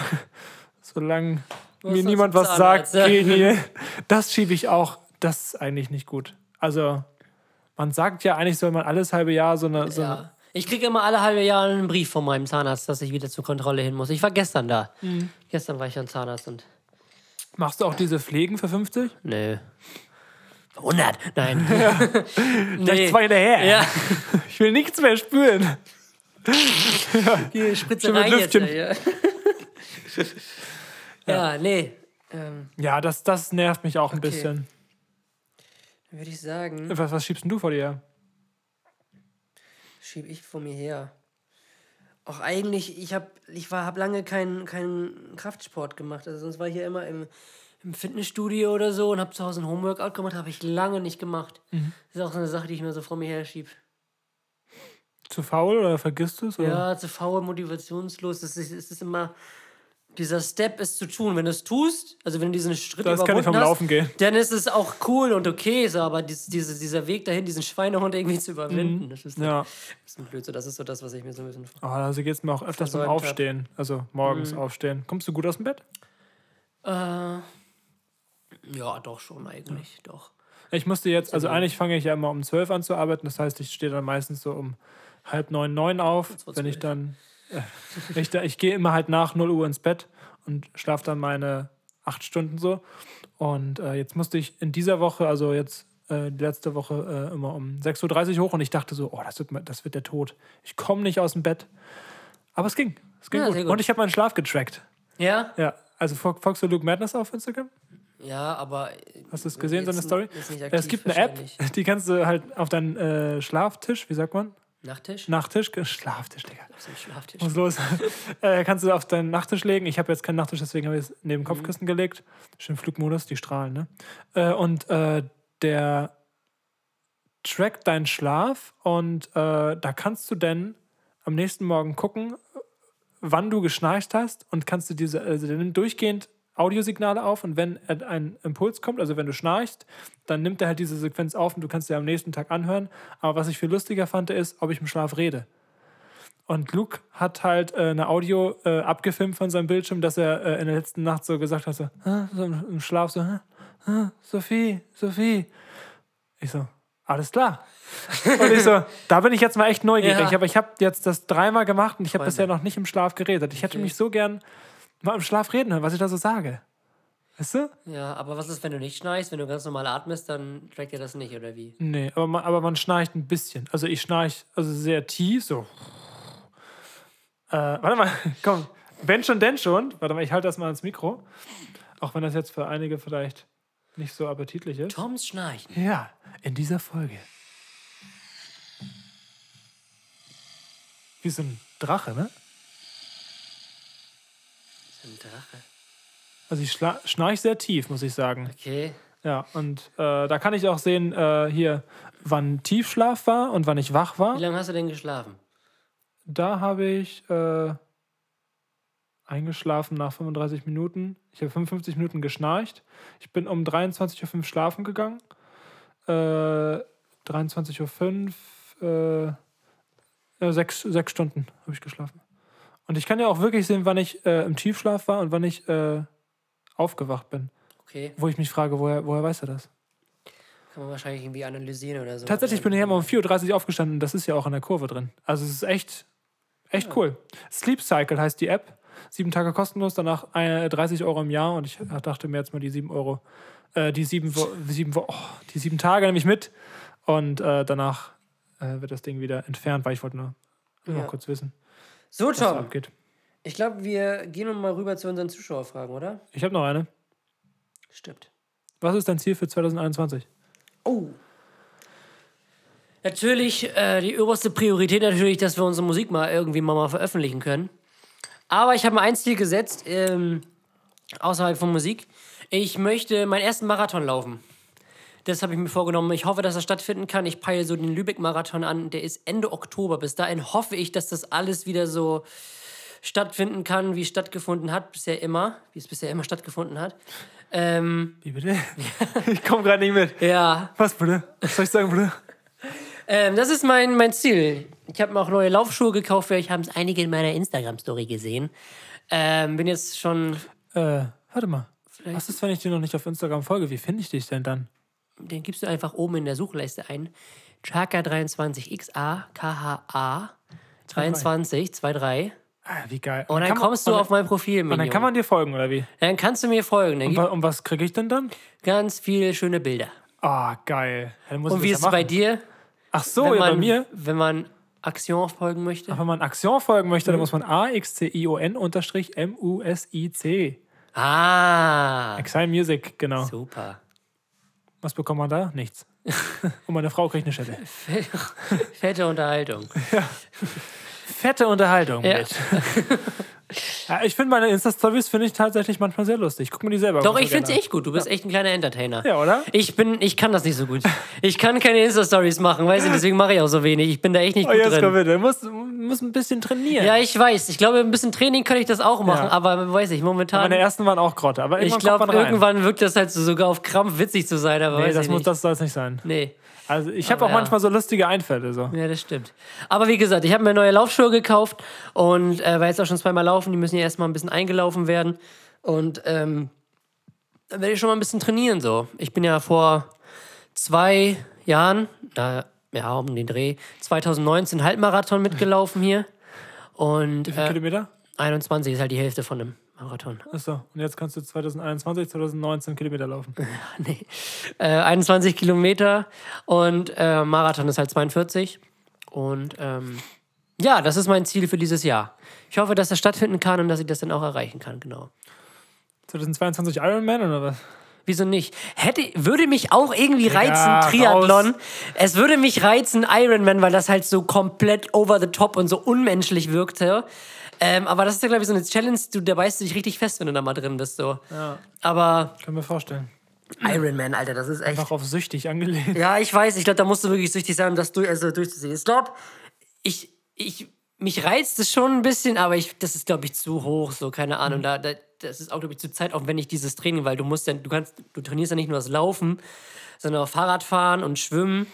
solang mir niemand was sagt, ja. Das schiebe ich auch. Das ist eigentlich nicht gut. Also, man sagt ja, eigentlich soll man alles halbe Jahr so eine. So eine ja. Ich kriege immer alle halbe Jahre einen Brief von meinem Zahnarzt, dass ich wieder zur Kontrolle hin muss. Ich war gestern da. Mhm. Gestern war ich am Zahnarzt und. Machst du auch diese Pflegen für 50? Nö. 100? Nein. Gleich nee. zwei hinterher. Ja, Ich will nichts mehr spüren. die Spritze Schon rein jetzt. Ja, ja nee. Ähm, Ja, das, das nervt mich auch ein Okay. bisschen. Würde ich sagen, Was, was schiebst denn du vor dir? her? schiebe ich vor mir her. Auch eigentlich, ich habe ich war, hab lange keinen keinen Kraftsport gemacht. Also sonst war ich ja immer im, im Fitnessstudio oder so und habe zu Hause ein Homeworkout gemacht, habe ich lange nicht gemacht. Mhm. Das ist auch so eine Sache, die ich mir so vor mir her schiebe. Zu faul oder vergisst du es? oder? Ja, zu faul, motivationslos. Es ist, es ist immer, dieser Step ist zu tun. Wenn du es tust, also wenn du diesen Schritt Das kann ich vom hast, Laufen gehen. dann ist es auch cool und okay, so, aber dies, diese, dieser Weg dahin, diesen Schweinehund irgendwie zu überwinden, das ist, Mhm. Ja. das ist ein Blödsinn. Das ist so das, was ich mir so ein bisschen Oh, also geht es mir auch öfters um Versäumt hab. Aufstehen. Also morgens Mhm. aufstehen. Kommst du gut aus dem Bett? Äh, ja, doch schon eigentlich, doch. Ich musste jetzt, also eigentlich fange ich ja immer um 12 an zu arbeiten. Das heißt, ich stehe dann meistens so um halb neun, neun auf. Wenn ich 12. dann, ich, da- ich gehe immer halt nach 0 Uhr ins Bett und schlafe dann meine acht Stunden so. Und äh, jetzt musste ich in dieser Woche, also jetzt äh, die letzte Woche, äh, immer um 6.30 Uhr hoch und ich dachte so, oh, das wird, das wird der Tod. Ich komme nicht aus dem Bett. Aber es ging. Es ging Ja, gut. gut. Und ich habe meinen Schlaf getrackt. Ja? Ja, also fol- folgst du Luke Madness auf Instagram? Ja, aber. Hast du es gesehen, so eine Story? nicht es aktiv gibt eine App, die kannst du halt auf deinen äh, Schlaftisch, wie sagt man? Nachttisch? Nachttisch? Schlaftisch, Digga. Auf Schlaftisch. Was ist los? äh, kannst du auf deinen Nachttisch legen. Ich habe jetzt keinen Nachttisch, deswegen habe ich es neben Mhm. Kopfkissen gelegt. Schön Flugmodus, die strahlen, ne? Äh, und äh, der trackt deinen Schlaf und äh, da kannst du dann am nächsten Morgen gucken, wann du geschnarcht hast und kannst du diese, also der nimmt durchgehend Audiosignale auf und wenn ein Impuls kommt, also wenn du schnarchst, dann nimmt er halt diese Sequenz auf und du kannst sie am nächsten Tag anhören. Aber was ich viel lustiger fand, ist, ob ich im Schlaf rede. Und Luke hat halt äh, eine Audio äh, abgefilmt von seinem Bildschirm, dass er äh, in der letzten Nacht so gesagt hat, so, "Ah", so im, Schlaf so, "Ah, ah, Sophie, Sophie. Ich so, alles klar. Und ich so, da bin ich jetzt mal echt neugierig. Ja. Aber ich habe jetzt das dreimal gemacht und ich habe bisher noch nicht im Schlaf geredet. Ich hätte mich so gern mal im Schlaf reden hören, was ich da so sage. Weißt du? Ja, aber was ist, wenn du nicht schnarchst? Wenn du ganz normal atmest, dann trackt ihr das nicht, oder wie? Nee, aber man, aber man schnarcht ein bisschen. Also ich schnarch also sehr tief, so. Äh, warte mal, komm. Wenn schon, denn schon. Warte mal, ich halte das mal ans Mikro. Auch wenn das jetzt für einige vielleicht nicht so appetitlich ist. Toms Schnarchen. Ja, in dieser Folge. Wie so ein Drache, ne? Ein Drache. Also ich schla- schnarch sehr tief, muss ich sagen. Okay. Ja, und äh, da kann ich auch sehen, äh, hier, wann Tiefschlaf war und wann ich wach war. Wie lange hast du denn geschlafen? Da habe ich äh, eingeschlafen nach 35 Minuten. Ich habe 55 Minuten geschnarcht. Ich bin um 23.05 Uhr schlafen gegangen. Äh, 23.05 Uhr, äh, sechs, sechs Stunden habe ich geschlafen. Und ich kann ja auch wirklich sehen, wann ich äh, im Tiefschlaf war und wann ich äh, aufgewacht bin. Okay, Wo ich mich frage, woher, woher weiß er das? kann man wahrscheinlich irgendwie analysieren oder so. Tatsächlich bin ich immer um 4.30 Uhr aufgestanden. Das ist ja auch in der Kurve drin. Also es ist echt, echt cool. Sleep Cycle heißt die App. Sieben Tage kostenlos, danach äh, 30 Euro im Jahr. Und ich dachte mir jetzt mal die sieben Euro, äh, die sieben, Wo sieben, Wo oh, die sieben Tage nehme ich mit. Und äh, danach äh, wird das Ding wieder entfernt, weil ich wollte nur, nur Ja. kurz wissen, So, Tom, ich glaube, wir gehen noch mal rüber zu unseren Zuschauerfragen, oder? Ich habe noch eine. Stimmt. Was ist dein Ziel für 2021? Oh. Natürlich, äh, die oberste Priorität natürlich, dass wir unsere Musik mal irgendwie mal, mal veröffentlichen können. Aber ich habe mir ein Ziel gesetzt, ähm, außerhalb von Musik. Ich möchte meinen ersten Marathon laufen. Das habe ich mir vorgenommen. Ich hoffe, dass er stattfinden kann. Ich peile so den Lübeck-Marathon an. Der ist Ende Oktober. Bis dahin hoffe ich, dass das alles wieder so stattfinden kann, wie es stattgefunden hat, bisher immer. Wie es bisher immer stattgefunden hat. Ähm, Wie bitte? ich komme gerade nicht mit. ja, Was bitte? Was soll ich sagen, bitte? Ähm, das ist mein, mein Ziel. Ich habe mir auch neue Laufschuhe gekauft. Vielleicht haben es einige in meiner Instagram-Story gesehen. Ähm, bin jetzt schon. Äh, warte mal. Vielleicht- Was ist, wenn ich dir noch nicht auf Instagram folge? Wie finde ich dich denn dann? Den gibst du einfach oben in der Suchleiste ein. Chaka23, X-A-K-H-A 23, 23. Ah, wie geil. Und dann man- kommst du und auf mein Profil, Und dann Minion. kann man dir folgen, oder wie? Dann kannst du mir folgen. Dann Und, wa- und was kriege ich denn dann? ganz viele schöne Bilder. Ah, geil. Dann muss Und wie ist es bei dir? Ach so, wenn ja, man, bei mir. Wenn man Aktion folgen möchte? Wenn man Aktion folgen möchte, Mhm. dann muss man A-X-C-I-O-N unterstrich M-U-S-I-C. Ah, Exile Music, genau. super. Was bekommt man da? Nichts. Und meine Frau kriegt eine Schelle. Fette Unterhaltung. Fette Unterhaltung Ja. mit. ja, ich finde meine Insta-Stories finde ich tatsächlich manchmal sehr lustig. Guck mir die selber Doch, ich finde gerne echt gut. Du bist echt ein kleiner Entertainer. Ja, oder? Ich bin, ich kann das nicht so gut. Ich kann keine Insta-Stories machen, weiß ich, deswegen mache ich auch so wenig. Ich bin da echt nicht Oh, gut jetzt komm drin. bitte. Du musst, musst ein bisschen trainieren. Ja, ich weiß. Ich glaube, ein bisschen Training könnte ich das auch machen, Ja. aber weiß ich, momentan. Meine ersten waren auch Grotte, aber ich irgendwann glaube, man rein. irgendwann wirkt das halt so sogar auf Krampf witzig zu sein, aber Nee, weiß das, ich muss, nicht. das soll es nicht sein. nee. Also ich habe auch ja. manchmal so lustige Einfälle. So. Ja, das stimmt. Aber wie gesagt, ich habe mir neue Laufschuhe gekauft und äh, war jetzt auch schon zweimal laufen. Die müssen ja erstmal ein bisschen eingelaufen werden. Und ähm, dann werde ich schon mal ein bisschen trainieren. So. Ich bin ja vor zwei Jahren, äh, ja, um den Dreh, 2019 Halbmarathon mitgelaufen hier. Und Wie viele äh, Kilometer? 21 ist halt die Hälfte von einem Marathon. Achso, und jetzt kannst du 2021, 2019 Kilometer laufen. nee. Äh, 21 Kilometer und äh, Marathon ist halt 42. Und ähm, ja, das ist mein Ziel für dieses Jahr. Ich hoffe, dass das stattfinden kann und dass ich das dann auch erreichen kann, genau. 2022 Ironman oder was? Wieso nicht? Hätte, würde mich auch irgendwie reizen, Ja, Triathlon. raus. Es würde mich reizen, Ironman, weil das halt so komplett over the top und so unmenschlich wirkte. Ähm, aber das ist ja, glaube ich, so eine Challenge, du, da beißt du dich richtig fest, wenn du da mal drin bist. So. Ja, Aber kann mir vorstellen. Ironman, Alter, das ist echt. Einfach auf süchtig angelehnt. Ja, ich weiß. Ich glaube, da musst du wirklich süchtig sein, um das durch, also durchzuziehen. Ich glaube, ich, ich, mich reizt es schon ein bisschen, aber ich, das ist, glaube ich, zu hoch. So, keine Ahnung. Da, da, das ist auch, glaube ich, zu zeitaufwendig, dieses Training, weil du musst ja, du kannst, du trainierst ja nicht nur das Laufen, sondern auch Fahrradfahren und Schwimmen.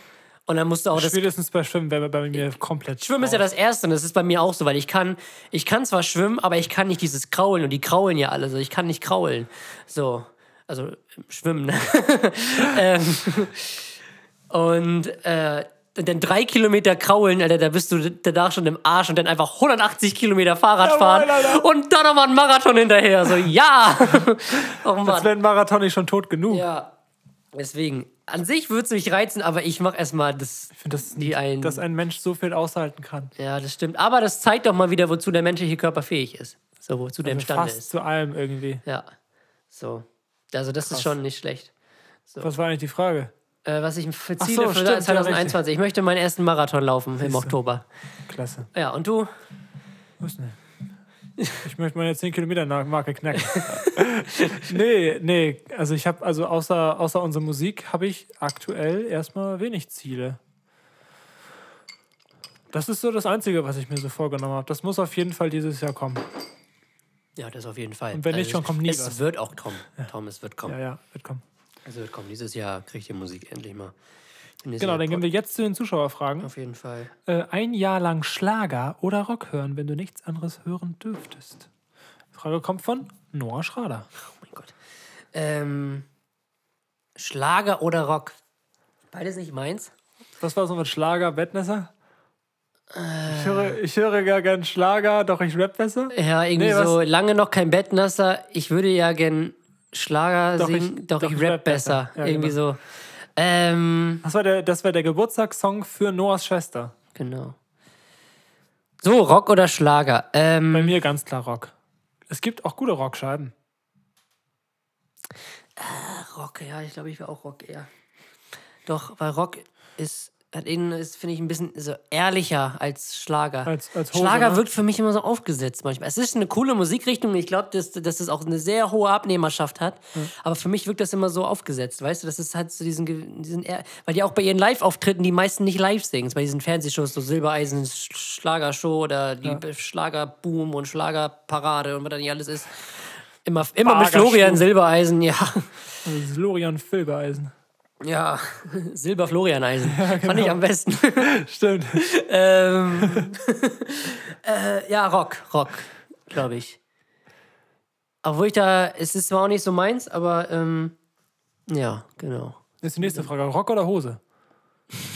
Und dann musst du auch das Spätestens bei Schwimmen wäre bei mir komplett. Schwimmen ist ja das Erste und das ist bei mir auch so, weil ich kann, ich kann zwar schwimmen, aber ich kann nicht dieses Kraulen und die kraulen ja alle so. Ich kann nicht kraulen. So, also schwimmen. Ne? ähm, und äh, dann drei Kilometer kraulen, Alter, da bist du danach schon im Arsch und dann einfach 180 Kilometer Fahrrad Jawohl, fahren Alter. und dann nochmal einen Marathon hinterher. So, ja! oh Das Mann. wäre ein Marathon nicht schon tot genug. Ja. Deswegen, an sich würde es mich reizen, aber ich mache erstmal das, Ich finde, dass, die ein. dass ein Mensch so viel aushalten kann. Ja, das stimmt. Aber das zeigt doch mal wieder, wozu der menschliche Körper fähig ist. So, wozu der Also imstande fast ist. zu allem irgendwie. Ja. So. Also, das ist schon nicht schlecht. Was war eigentlich die Frage? Äh, was ich für Ziele so, für stimmt, ja, 2021. ich möchte meinen ersten Marathon laufen im Oktober. Klasse. Ja, und du? Ist denn? Ich möchte meine 10 Kilometer Marke knacken. nee, nee, also ich habe, also außer, außer unserer Musik habe ich aktuell erstmal wenig Ziele. Das ist so das Einzige, was ich mir so vorgenommen habe. Das muss auf jeden Fall dieses Jahr kommen. Ja, das auf jeden Fall. Und wenn nicht, dann kommt nie es was. wird auch kommen. Tom, es wird kommen. Ja, ja, wird kommen. Es wird kommen. Dieses Jahr kriegt ihr Musik endlich mal. Genau, dann gehen wir jetzt zu den Zuschauerfragen. Auf jeden Fall. Äh, ein Jahr lang Schlager oder Rock hören, wenn du nichts anderes hören dürftest. Die Frage kommt von Noah Schrader. Oh mein Gott. Ähm, Schlager oder Rock? Beides nicht meins. Was war so mit Schlager, Bettnässer? Ich höre, ich höre gar gern Schlager, doch ich rap besser. Ja, irgendwie Nee, so lange noch kein Bettnasser. Ich würde ja gern Schlager Doch, singen, ich- doch, doch, ich ich rap rap besser. besser. Ja, irgendwie genau. so. Ähm, Das war der, das war der Geburtstagssong für Noahs Schwester. genau. So, Rock oder Schlager? Ähm, Bei mir ganz klar Rock. Es gibt auch gute Rockscheiben. Rock, ja, ich glaube, ich wäre auch Rock eher. Doch, weil Rock ist, ist, finde ich, ein bisschen so ehrlicher als Schlager. Als- als Hose, Schlager ne? wirkt für mich immer so aufgesetzt manchmal. Es ist eine coole Musikrichtung. Ich glaube, dass, dass es auch eine sehr hohe Abnehmerschaft hat. Aber für mich wirkt das immer so aufgesetzt. Weißt du, das ist halt so diesen, diesen weil die auch bei ihren Live-Auftritten die meisten nicht live singen. Bei diesen Fernsehshows, so Silbereisen, Sch- Schlagershow oder die Schlagerboom und Schlagerparade und was da nicht alles ist. Immer, immer mit Schlagershow. Florian Silbereisen, ja. Das ist Lorian Filbereisen. Ja, Silber-Florian-Eisen. Fand genau. ich am besten. Stimmt. ähm, äh, ja, Rock, Rock, glaube ich. Obwohl ich da, es ist zwar auch nicht so meins, aber ähm, ja, genau. Das ist die nächste Frage. Rock oder Hose?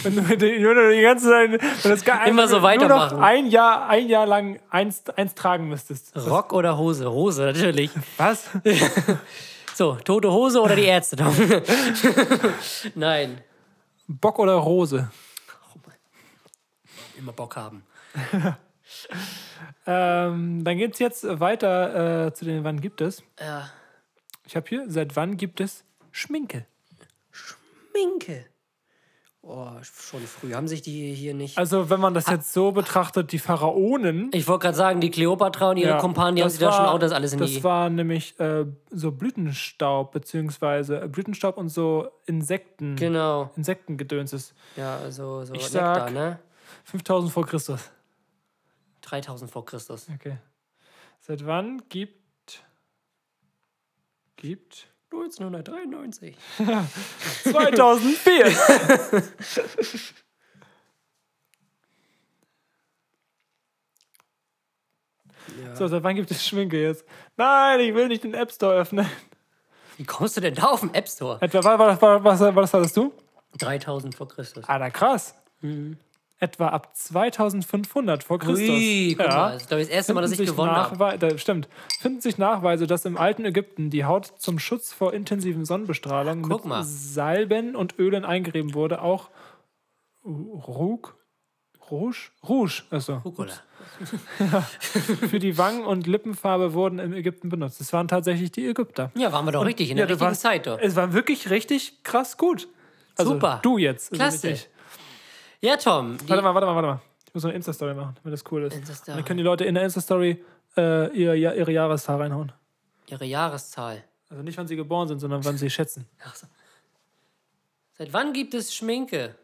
Wenn du, wenn du die ganze Zeit wenn das gar Immer so nur noch weitermachen. ein Jahr, ein Jahr lang eins, eins tragen müsstest. Rock oder Hose? Hose, natürlich. Was? So, tote Hose oder die Ärzte? Tom? Nein. Bock oder Rose? Immer Bock haben. Ähm, dann geht's jetzt weiter äh, zu den Wann gibt es. Ja. Ich habe hier, seit wann gibt es Schminke? Minke. Oh, schon früh. Haben sich die hier nicht. Also, wenn man das jetzt so betrachtet, die Pharaonen. Ich wollte gerade sagen, die Kleopatra und ihre Ja, Kumpanen, die haben das sich da schon auch das alles in Das die. war nämlich äh, so Blütenstaub, beziehungsweise äh, Blütenstaub und so Insekten. Genau. Insektengedöns ist. Ja, also so Ich Nektar, sag- ne? 5000 vor Christus. 3000 vor Christus. Okay. Seit wann gibt. Gibt. 1993. 2004! So, seit wann gibt es Schminke jetzt? Nein, ich will nicht den App Store öffnen. Wie kommst du denn da auf den App Store? Etwa, war, war, war, was, was hattest du? 3000 vor Christus. Alter, krass. Etwa ab 2500 vor Christus. Ui, guck mal, das ist, glaube ich, das erste Mal, dass ich gewonnen habe. Da, stimmt. Finden sich Nachweise, dass im alten Ägypten die Haut zum Schutz vor intensiven Sonnenbestrahlung Guck mit mal. Salben und Ölen eingerieben wurde. Auch Rouge? Rouge? Rouge, achso. Rucola. Für die Wangen- und Lippenfarbe wurden im Ägypten benutzt. Das waren tatsächlich die Ägypter. Ja, waren wir doch richtig, in Ja, der richtigen warst- Zeit doch. Es war wirklich richtig krass gut. Also, Super. Du jetzt. also Klasse. ich. Ja, Tom. Warte mal, warte mal, warte mal. Ich muss noch eine Insta-Story machen, damit das cool ist. Insta-Story. Dann können die Leute in der Insta-Story äh, ihr, ja- ihre Jahreszahl reinhauen. Ihre Jahreszahl. Also nicht, wann sie geboren sind, sondern wann sie schätzen. Ach so. Seit wann gibt es Schminke?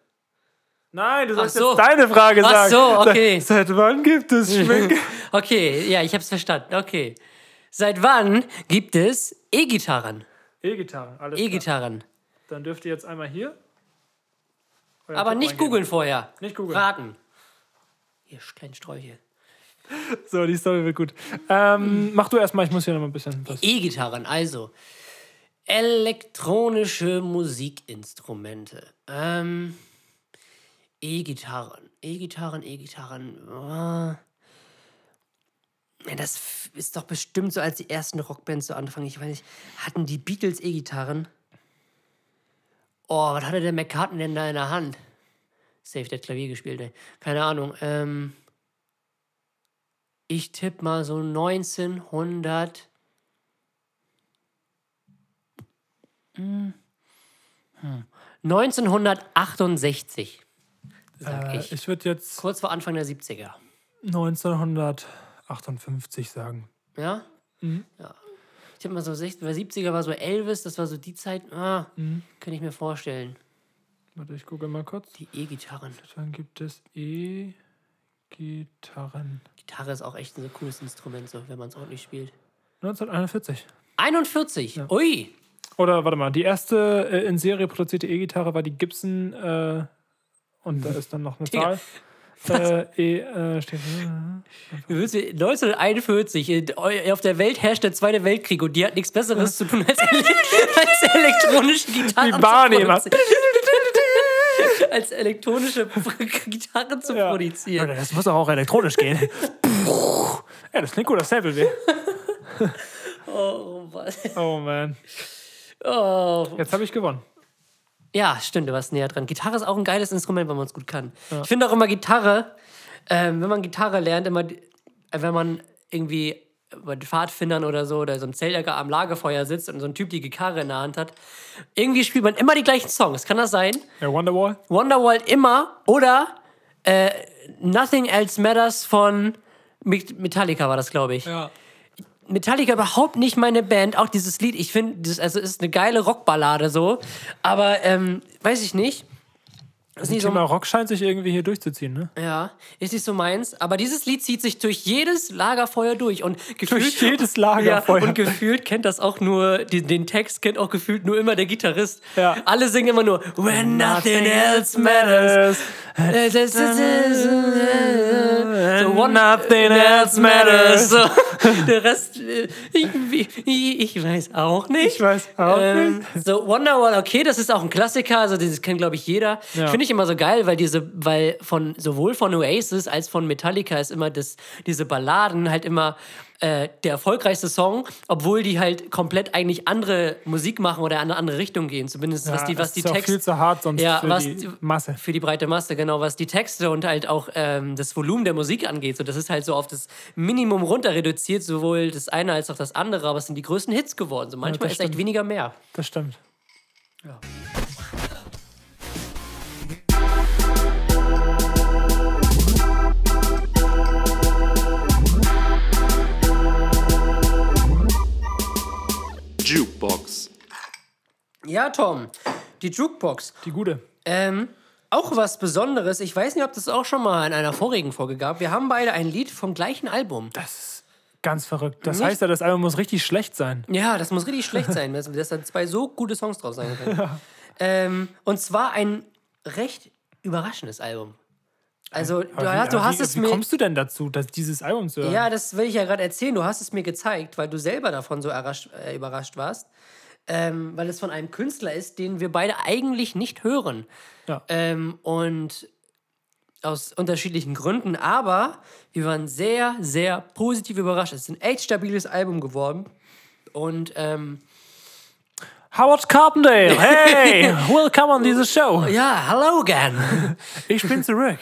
Nein, du sollst so. jetzt deine Frage Ach sagen. so, okay. Seit, seit wann gibt es Schminke? Okay, ja, ich hab's verstanden. Okay. Seit wann gibt es E-Gitarren? E-Gitarre, alles klar. E-Gitarren. Dann dürft ihr jetzt einmal hier. Aber nicht eingeben. googeln vorher. Nicht googeln. Raten. Ihr kleinen Sträuche. So, die Story wird gut. Ähm, mach du erstmal, ich muss hier noch mal ein bisschen. E-Gitarren, also elektronische Musikinstrumente. Ähm, E-Gitarren, E-Gitarren, E-Gitarren. Ja, das ist doch bestimmt so, als die ersten Rockbands so anfangen. Ich weiß nicht, hatten die Beatles E-Gitarren? Oh, was hatte der McCartney denn da in der Hand? Safe, der Klavier gespielt, ey. Keine Ahnung. Ähm, ich tippe mal so 1900. Hm. Hm. 1968, sag Äh, ich. ich würde jetzt Kurz vor Anfang der 70er. 1978 58 sagen. Ja? Ja. Ich habe mal so 60, weil 70er war so Elvis, das war so die Zeit, ah, kann ich mir vorstellen. Warte, ich gucke mal kurz. Die E-Gitarren. Dann gibt es E-Gitarren. Gitarre ist auch echt ein so cooles Instrument, so, wenn man es ordentlich spielt. 1941. 41. Ui. Oder warte mal, die erste äh, in Serie produzierte E-Gitarre war die Gibson äh, und da ist dann noch eine Zahl. Äh, e, äh, steht, Wie willst du- 1941, in- eu- auf der Welt herrscht der Zweite Weltkrieg und die hat nichts Besseres zu tun, als, ele als elektronische Gitarren immer. produzieren. als elektronische Gitarren zu ja. produzieren. Das muss doch auch elektronisch gehen. ja, das klingt gut, das Sample weh. Oh, was? Oh man. Oh. Jetzt habe ich gewonnen. Ja, stimmt, du warst näher dran. Gitarre ist auch ein geiles Instrument, wenn man es gut kann. Ich finde auch immer Gitarre, ähm, wenn man Gitarre lernt, immer, äh, wenn man irgendwie bei den Pfadfindern oder so oder so im Zeltlager am Lagerfeuer sitzt und so ein Typ die Gitarre in der Hand hat, irgendwie spielt man immer die gleichen Songs. Kann das sein? Ja, Wonderwall. Wonderwall immer oder äh, Nothing Else Matters von Met- Metallica war das, glaube ich. Ja. Metallica überhaupt nicht meine Band. Auch dieses Lied, ich finde, das also ist eine geile Rockballade so. Aber ähm, weiß ich nicht. Ist Das nicht so, Thema Rock scheint sich irgendwie hier durchzuziehen, ne? ja, ist nicht so meins. Aber dieses Lied zieht sich durch jedes Lagerfeuer durch und gefühlt Durch jedes Lagerfeuer. Ja, und gefühlt kennt das auch nur den, den Text kennt auch gefühlt nur immer der Gitarrist. Ja. Alle singen immer nur When nothing else matters. So one Nothing else matters. So, der Rest, äh, ich, ich, ich weiß auch nicht. Ich weiß auch ähm, So Wonderwall, okay, das ist auch ein Klassiker, also das kennt glaube ich jeder. Ja. Finde ich immer so geil, weil diese, weil von sowohl von Oasis als von Metallica ist immer das, diese Balladen halt immer äh, der erfolgreichste Song, obwohl die halt komplett eigentlich andere Musik machen oder in eine andere Richtung gehen. Zumindest was die, was die Texte viel zu hart sonst Ja, für was die Masse. für die breite Masse, genau, was die Texte und halt auch ähm, das Volumen der Musik angeht. So, das ist halt so auf das Minimum runter reduziert, sowohl das eine als auch das andere, aber es sind die größten Hits geworden. So manchmal das ist echt stimmt. weniger mehr. Das stimmt. Jukebox. Ja, Tom, die Jukebox. Die gute. Ähm, auch was Besonderes. Ich weiß nicht, ob das auch schon mal in einer vorigen Folge gab. Wir haben beide ein Lied vom gleichen Album. Das ist ganz verrückt. Das Nicht- heißt ja, das Album muss richtig schlecht sein. Ja, das muss richtig schlecht sein, dass, dass da zwei so gute Songs drauf sein können. Ähm, und zwar ein recht überraschendes Album. Also, du, Aber hast- wie, du hast wie, es wie mir. kommst du denn dazu, dass dieses Album zu hören? Ja, das will ich ja gerade erzählen. Du hast es mir gezeigt, weil du selber davon so überrascht, äh, überrascht warst. Ähm, weil es von einem Künstler ist, den wir beide eigentlich nicht hören. Ja. Ähm, und aus unterschiedlichen Gründen, aber wir waren sehr, sehr positiv überrascht. Es ist ein echt stabiles Album geworden. Und ähm, Howard Carpendale, hey, welcome on diese Show. ja, hello again. Ich bin zurück.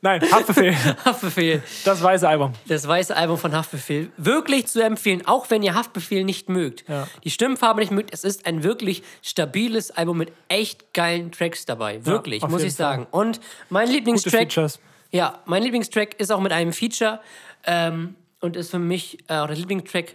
Nein, Haftbefehl, Haftbefehl. das weiße Album. Das weiße Album von Haftbefehl. Wirklich zu empfehlen, auch wenn ihr Haftbefehl nicht mögt. Ja. Die Stimmfarbe nicht mögt. Es ist ein wirklich stabiles Album mit echt geilen Tracks dabei. Wirklich, auf muss ich sagen. Und mein Lieblingstrack. Features. Ja, mein Lieblingstrack ist auch mit einem Feature ähm, und ist für mich äh, auch der Lieblingstrack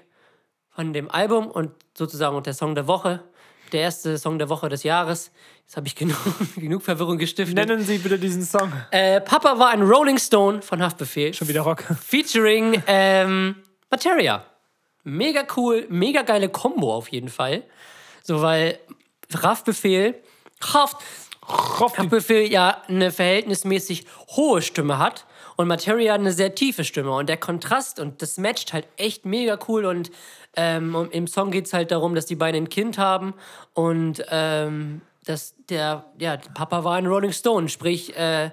von dem Album und sozusagen auch der Song der Woche. Der erste Song der Woche des Jahres. Jetzt habe ich genug, genug Verwirrung gestiftet. Nennen Sie bitte diesen Song. Äh, Papa war ein Rolling Stone von Haftbefehl. Schon wieder Rock. Featuring ähm, Materia. Mega cool, mega geile Combo auf jeden Fall. So, weil Haftbefehl, Haft, Haftbefehl ja eine verhältnismäßig hohe Stimme hat und Materia eine sehr tiefe Stimme. Und der Kontrast und das matcht halt echt mega cool. Und ähm, und im Song geht es halt darum, dass die beiden ein Kind haben und ähm, dass der, ja, Papa war ein Rolling Stone, sprich, äh,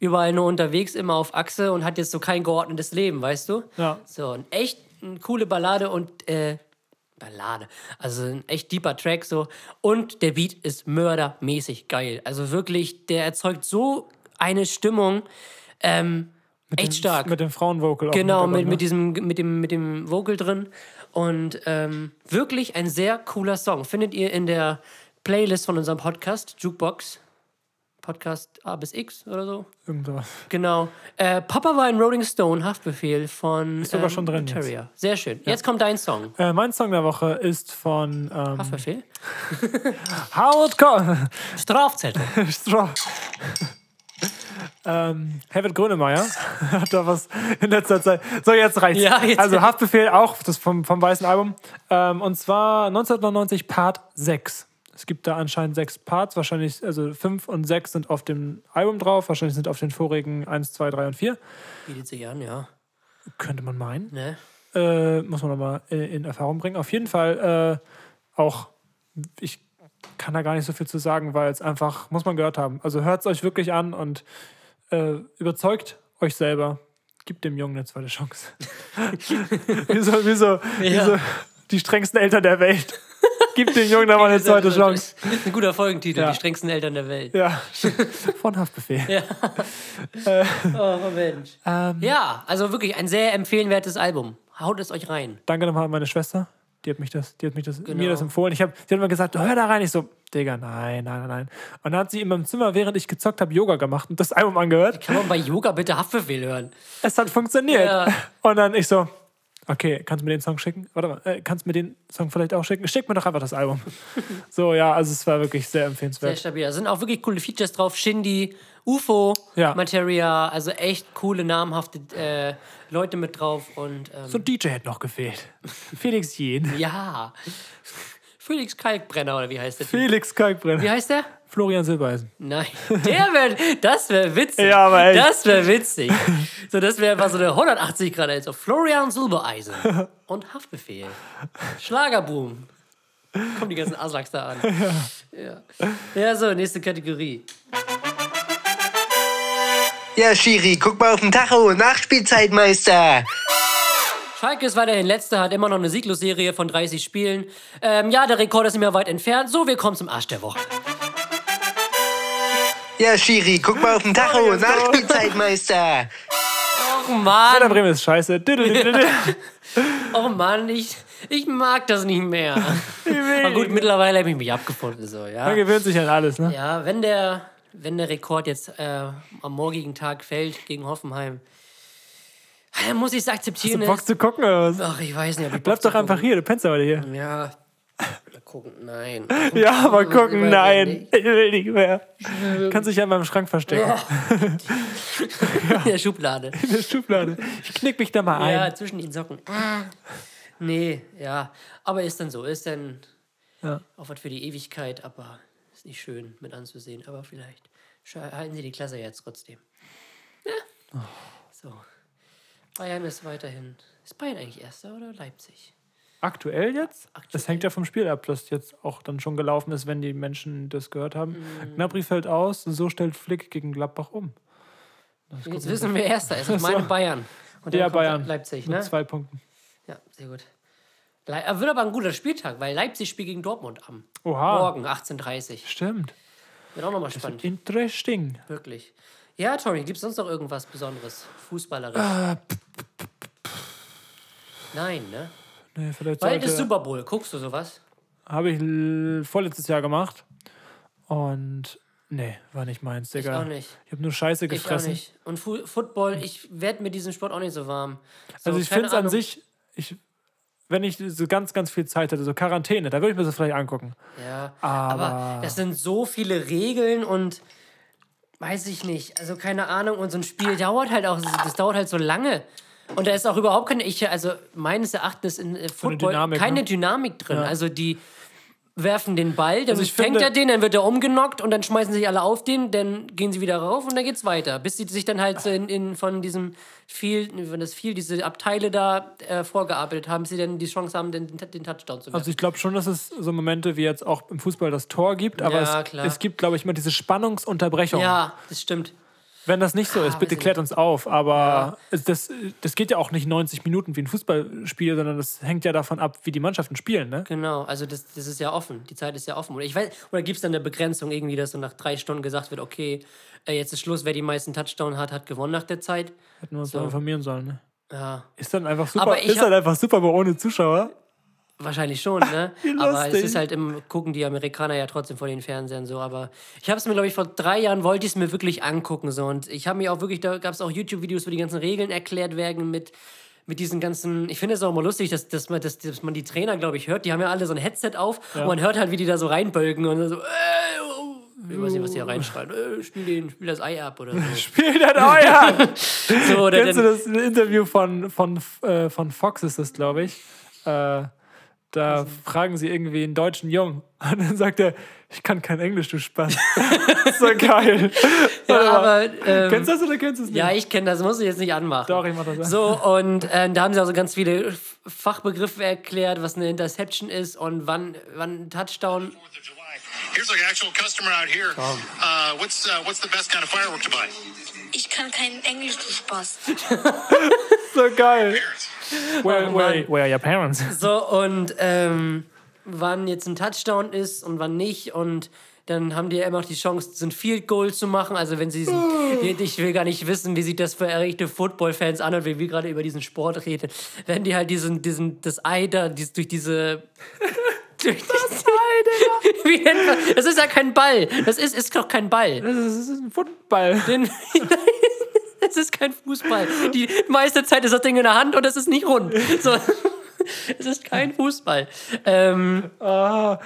überall nur unterwegs, immer auf Achse und hat jetzt so kein geordnetes Leben, weißt du? Ja. So, ein echt eine coole Ballade und äh, Ballade. Also ein echt deeper Track so. Und der Beat ist mördermäßig geil. Also wirklich, der erzeugt so eine Stimmung. Ähm, echt stark. Mit dem Frauenvocal. Genau, mit, mit, diesem, mit, dem, mit dem Vocal drin. Und ähm, wirklich ein sehr cooler Song. Findet ihr in der Playlist von unserem Podcast, Jukebox. Podcast A bis X oder so. Irgendwas. Genau. Äh, Papa war in Rolling Stone, Haftbefehl von Ist sogar schon drin Materia. Sehr schön. Jetzt kommt dein Song. Äh, mein Song der Woche ist von ähm, Haftbefehl? Howard Strafzettel. Straw. Ähm, Herbert Grönemeyer hat da was in letzter Zeit. So, jetzt reicht's. Ja, jetzt- also Haftbefehl auch, das vom, vom weißen Album. Ähm, und zwar 1999 Part 6. Es gibt da anscheinend sechs Parts, wahrscheinlich, also fünf und sechs sind auf dem Album drauf, wahrscheinlich sind auf den vorigen 1, 2, 3 und 4. Bietet sich an, ja. Könnte man meinen. Ne? Äh, muss man nochmal in, in Erfahrung bringen. Auf jeden Fall äh, auch, ich kann da gar nicht so viel zu sagen, weil es einfach, muss man gehört haben. Also hört es euch wirklich an und äh, überzeugt euch selber. Gibt dem Jungen eine zweite Chance. wie, so, wie, so, wie Ja. so die strengsten Eltern der Welt. Gibt dem Jungen da mal eine zweite Chance. Ein guter Folgentitel, Ja. die strengsten Eltern der Welt. Ja, von Haftbefehl. Oh, Mensch. Ähm, Ja, also wirklich ein sehr empfehlenwertes Album. Haut es euch rein. Danke nochmal an meine Schwester. Die hat mich das, die hat mich das, Genau. mir das empfohlen. Ich hab, sie hat mir gesagt, hör da rein. Ich so, Digga, nein, nein, nein. Und dann hat sie in meinem Zimmer, während ich gezockt habe, Yoga gemacht und das Album angehört. Kann man bei Yoga bitte Haftbefehl hören? Es hat funktioniert. Ja. Und dann ich so, okay, kannst du mir den Song schicken? Warte mal, äh, kannst du mir den Song vielleicht auch schicken? Schick mir doch einfach das Album. so, ja, also es war wirklich sehr Sehr empfehlenswert. stabil. Da sind auch wirklich coole Features drauf. Shindy, UFO, Ja. Materia, also echt coole, namhafte äh, Leute mit drauf. Und ähm, So ein DJ hätte noch gefehlt. Felix Jen. ja. Felix Kalkbrenner, oder wie heißt der? Typ? Felix Wie Kalkbrenner. heißt der? Florian Silbereisen. Nein, der wäre, das wäre witzig. Ja, aber echt. Das wäre witzig. So, das wäre einfach so eine 180 Grad, also Florian Silbereisen und Haftbefehl. Schlagerboom. Kommen die ganzen Aslaks da an. Ja. ja, so, nächste Kategorie. Ja, Schiri, guck mal auf den Tacho. Nachspielzeitmeister. Schalke ist weiterhin letzter, hat immer noch eine Sieglosserie von 30 Spielen. Ähm, ja, der Rekord ist nicht mehr weit entfernt. So, wir kommen zum Arsch der Woche. Ja, Schiri, guck mal auf den Tacho. Nachspielzeitmeister. Oh Werder Mann, Bremen ist scheiße. Oh Mann, ich, ich mag das nicht mehr. Aber gut, mittlerweile habe ich mich abgefunden. So, ja. Man gewöhnt sich an alles, ne? Ja, wenn der, wenn der Rekord jetzt äh, am morgigen Tag fällt gegen Hoffenheim, dann muss ich es akzeptieren. Hast du Bock zu gucken oder was? Ach, ich weiß nicht. Bleib doch einfach gucken. hier, du pennst ja heute hier. Ja. Mal gucken, nein. Ja, aber gucken, nein. Ich will nicht mehr. Kannst dich ja in meinem Schrank verstecken. In der Schublade. In der Schublade. Ich knick mich da mal ein. Ja, zwischen den Socken. Nee, ja. Aber ist dann so. Ist dann Ja. auch was für die Ewigkeit, aber ist nicht schön mit anzusehen. Aber vielleicht halten sie die Klasse jetzt trotzdem. Ja. So. Bayern ist weiterhin. Ist Bayern eigentlich Erster oder Leipzig? Aktuell jetzt? Das Aktuell. hängt ja vom Spiel ab, das jetzt auch dann schon gelaufen ist, wenn die Menschen das gehört haben. Mhm. Gnabry fällt aus, so stellt Flick gegen Gladbach um. Jetzt wissen wir Erster. ist. Ich meine So. Bayern. Und Ja, kommt Bayern. Leipzig, Mit ne? zwei Punkten. Ja, sehr gut. Le wird aber ein guter Spieltag, weil Leipzig spielt gegen Dortmund am Oha. Morgen, 18.30 Uhr. Stimmt. Wird auch nochmal spannend. Interesting. Wirklich. Ja, Tommy, gibt es sonst noch irgendwas Besonderes? Fußballerisch? Äh, Nein, ne? Nee, vielleicht Bald ist Super Bowl. Guckst du sowas? habe ich vorletztes Jahr gemacht. Und nee, war nicht meins, Ich Digga. auch nicht. Ich habe nur Scheiße Ich auch gefressen. nicht. Und Fu Football, ich werde mit diesem Sport auch nicht so warm. So, Also ich finde es an sich, ich, wenn ich so ganz, ganz viel Zeit hätte, so Quarantäne, da würde ich mir das vielleicht angucken. Ja, Aber- aber das sind so viele Regeln und weiß ich nicht. Also keine Ahnung. Und so ein Spiel dauert halt auch, das dauert halt so lange. Und da ist auch überhaupt keine, ich, also meines Erachtens in äh, Football Dynamik, keine ne? Dynamik drin. Also die werfen den Ball, dann Also fängt er den, dann wird er umgenockt und dann schmeißen sich alle auf den, dann gehen sie wieder rauf und dann geht's weiter. Bis sie sich dann halt so in, in, von diesem viel, wenn das viel, diese Abteile da äh, vorgearbeitet haben, bis sie dann die Chance haben, den, den Touchdown zu werfen. Also ich glaube schon, dass es so Momente wie jetzt auch im Fußball das Tor gibt, aber Ja, es, es gibt, glaube ich, immer diese Spannungsunterbrechung. ja, das stimmt. Wenn das nicht so ist, weiß bitte klärt uns auf. Aber es, das, das geht ja auch nicht 90 Minuten wie ein Fußballspiel, sondern das hängt ja davon ab, wie die Mannschaften spielen. Ne? Genau, also das, das ist ja offen. Die Zeit ist ja offen. Oder, ich weiß, oder gibt es dann eine Begrenzung irgendwie, dass so nach drei Stunden gesagt wird, okay, äh, jetzt ist Schluss, wer die meisten Touchdown hat, hat gewonnen nach der Zeit. Hätten wir uns So. informieren sollen. Ne? Ja. Ist dann einfach super, ist dann einfach super, aber ohne Zuschauer. Wahrscheinlich schon, ne? aber es ist halt im gucken die Amerikaner ja trotzdem vor den Fernsehern so. Aber ich habe es mir, glaube ich, vor drei Jahren wollte ich es mir wirklich angucken so und ich habe mir auch wirklich, da gab es auch YouTube-Videos, wo die ganzen Regeln erklärt werden mit mit diesen ganzen, ich finde es auch immer lustig, dass, dass, man, dass, dass man die Trainer, glaube ich, hört. Die haben ja alle so ein Headset auf und man hört halt, wie die da so reinbölken und so, äh, oh. ich weiß nicht, was die da reinschreien. Äh, spiel, den, spiel das Ei ab oder so. Spiel das euer! so oder Kennst du dann, das Interview von, von, äh, von Fox, ist das, glaube ich? Äh, da fragen sie irgendwie einen deutschen Jungen. Und dann sagt er, ich kann kein Englisch, du Spaß. so geil. ja, aber, ähm, kennst du das oder kennst du es nicht? ja, ich kenne das, muss ich jetzt nicht anmachen. Doch, ich mach das an. So, und äh, da haben sie also ganz viele Fachbegriffe erklärt, was eine Interception ist und wann, wann ein Touchdown. Here's an actual customer out here. Uh, what's uh, what's the best kind of firework to buy? Ich kann kein Englisch, du Spaß. so geil. Where, Oh, where, where are your parents? So, und ähm, wann jetzt ein Touchdown ist und wann nicht. Und dann haben die ja immer noch die Chance, so ein Field Goal zu machen. Also, wenn sie diesen. Ich will gar nicht wissen, wie sich das für echte Football-Fans anhört, wenn wir gerade über diesen Sport reden. Wenn die halt diesen, diesen, das Ei da dies, durch diese. Durch das Ei, Digga! Wie? Das ist ja kein Ball. Das ist, ist doch kein Ball. Das ist ein Football. Den, es ist kein Fußball. Die meiste Zeit ist das Ding in der Hand und es ist nicht rund. So. Es ist kein Fußball. Ähm, Ah,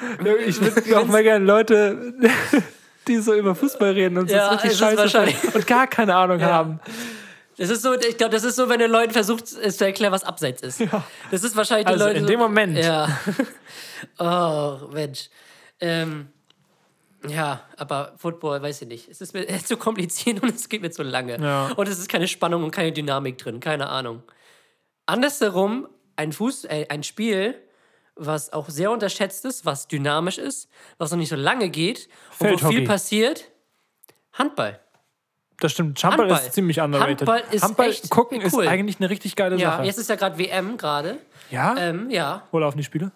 ich würde auch mal gerne Leute, die so über Fußball reden und Ja, so richtig ist scheiße und gar keine Ahnung haben. das ist so, ich glaube, das ist so, wenn du Leuten versucht es zu erklären, was abseits ist. Das ist wahrscheinlich die Also Leute. in dem Moment. Ja. Oh, Mensch. Ähm, ja, aber Football, weiß ich nicht. Es ist mir zu kompliziert und es geht mir zu lange. Ja. Und es ist keine Spannung und keine Dynamik drin, keine Ahnung. Andersherum, ein, Fuß, äh, ein Spiel, was auch sehr unterschätzt ist, was dynamisch ist, was noch nicht so lange geht und wo viel passiert, Handball. Das stimmt. Handball, Handball. ist ziemlich underrated. Handball ist echt gucken cool. ist eigentlich eine richtig geile Ja, Sache. jetzt ist ja gerade WM gerade. ja? Ähm, ja, Wo laufen die Spiele?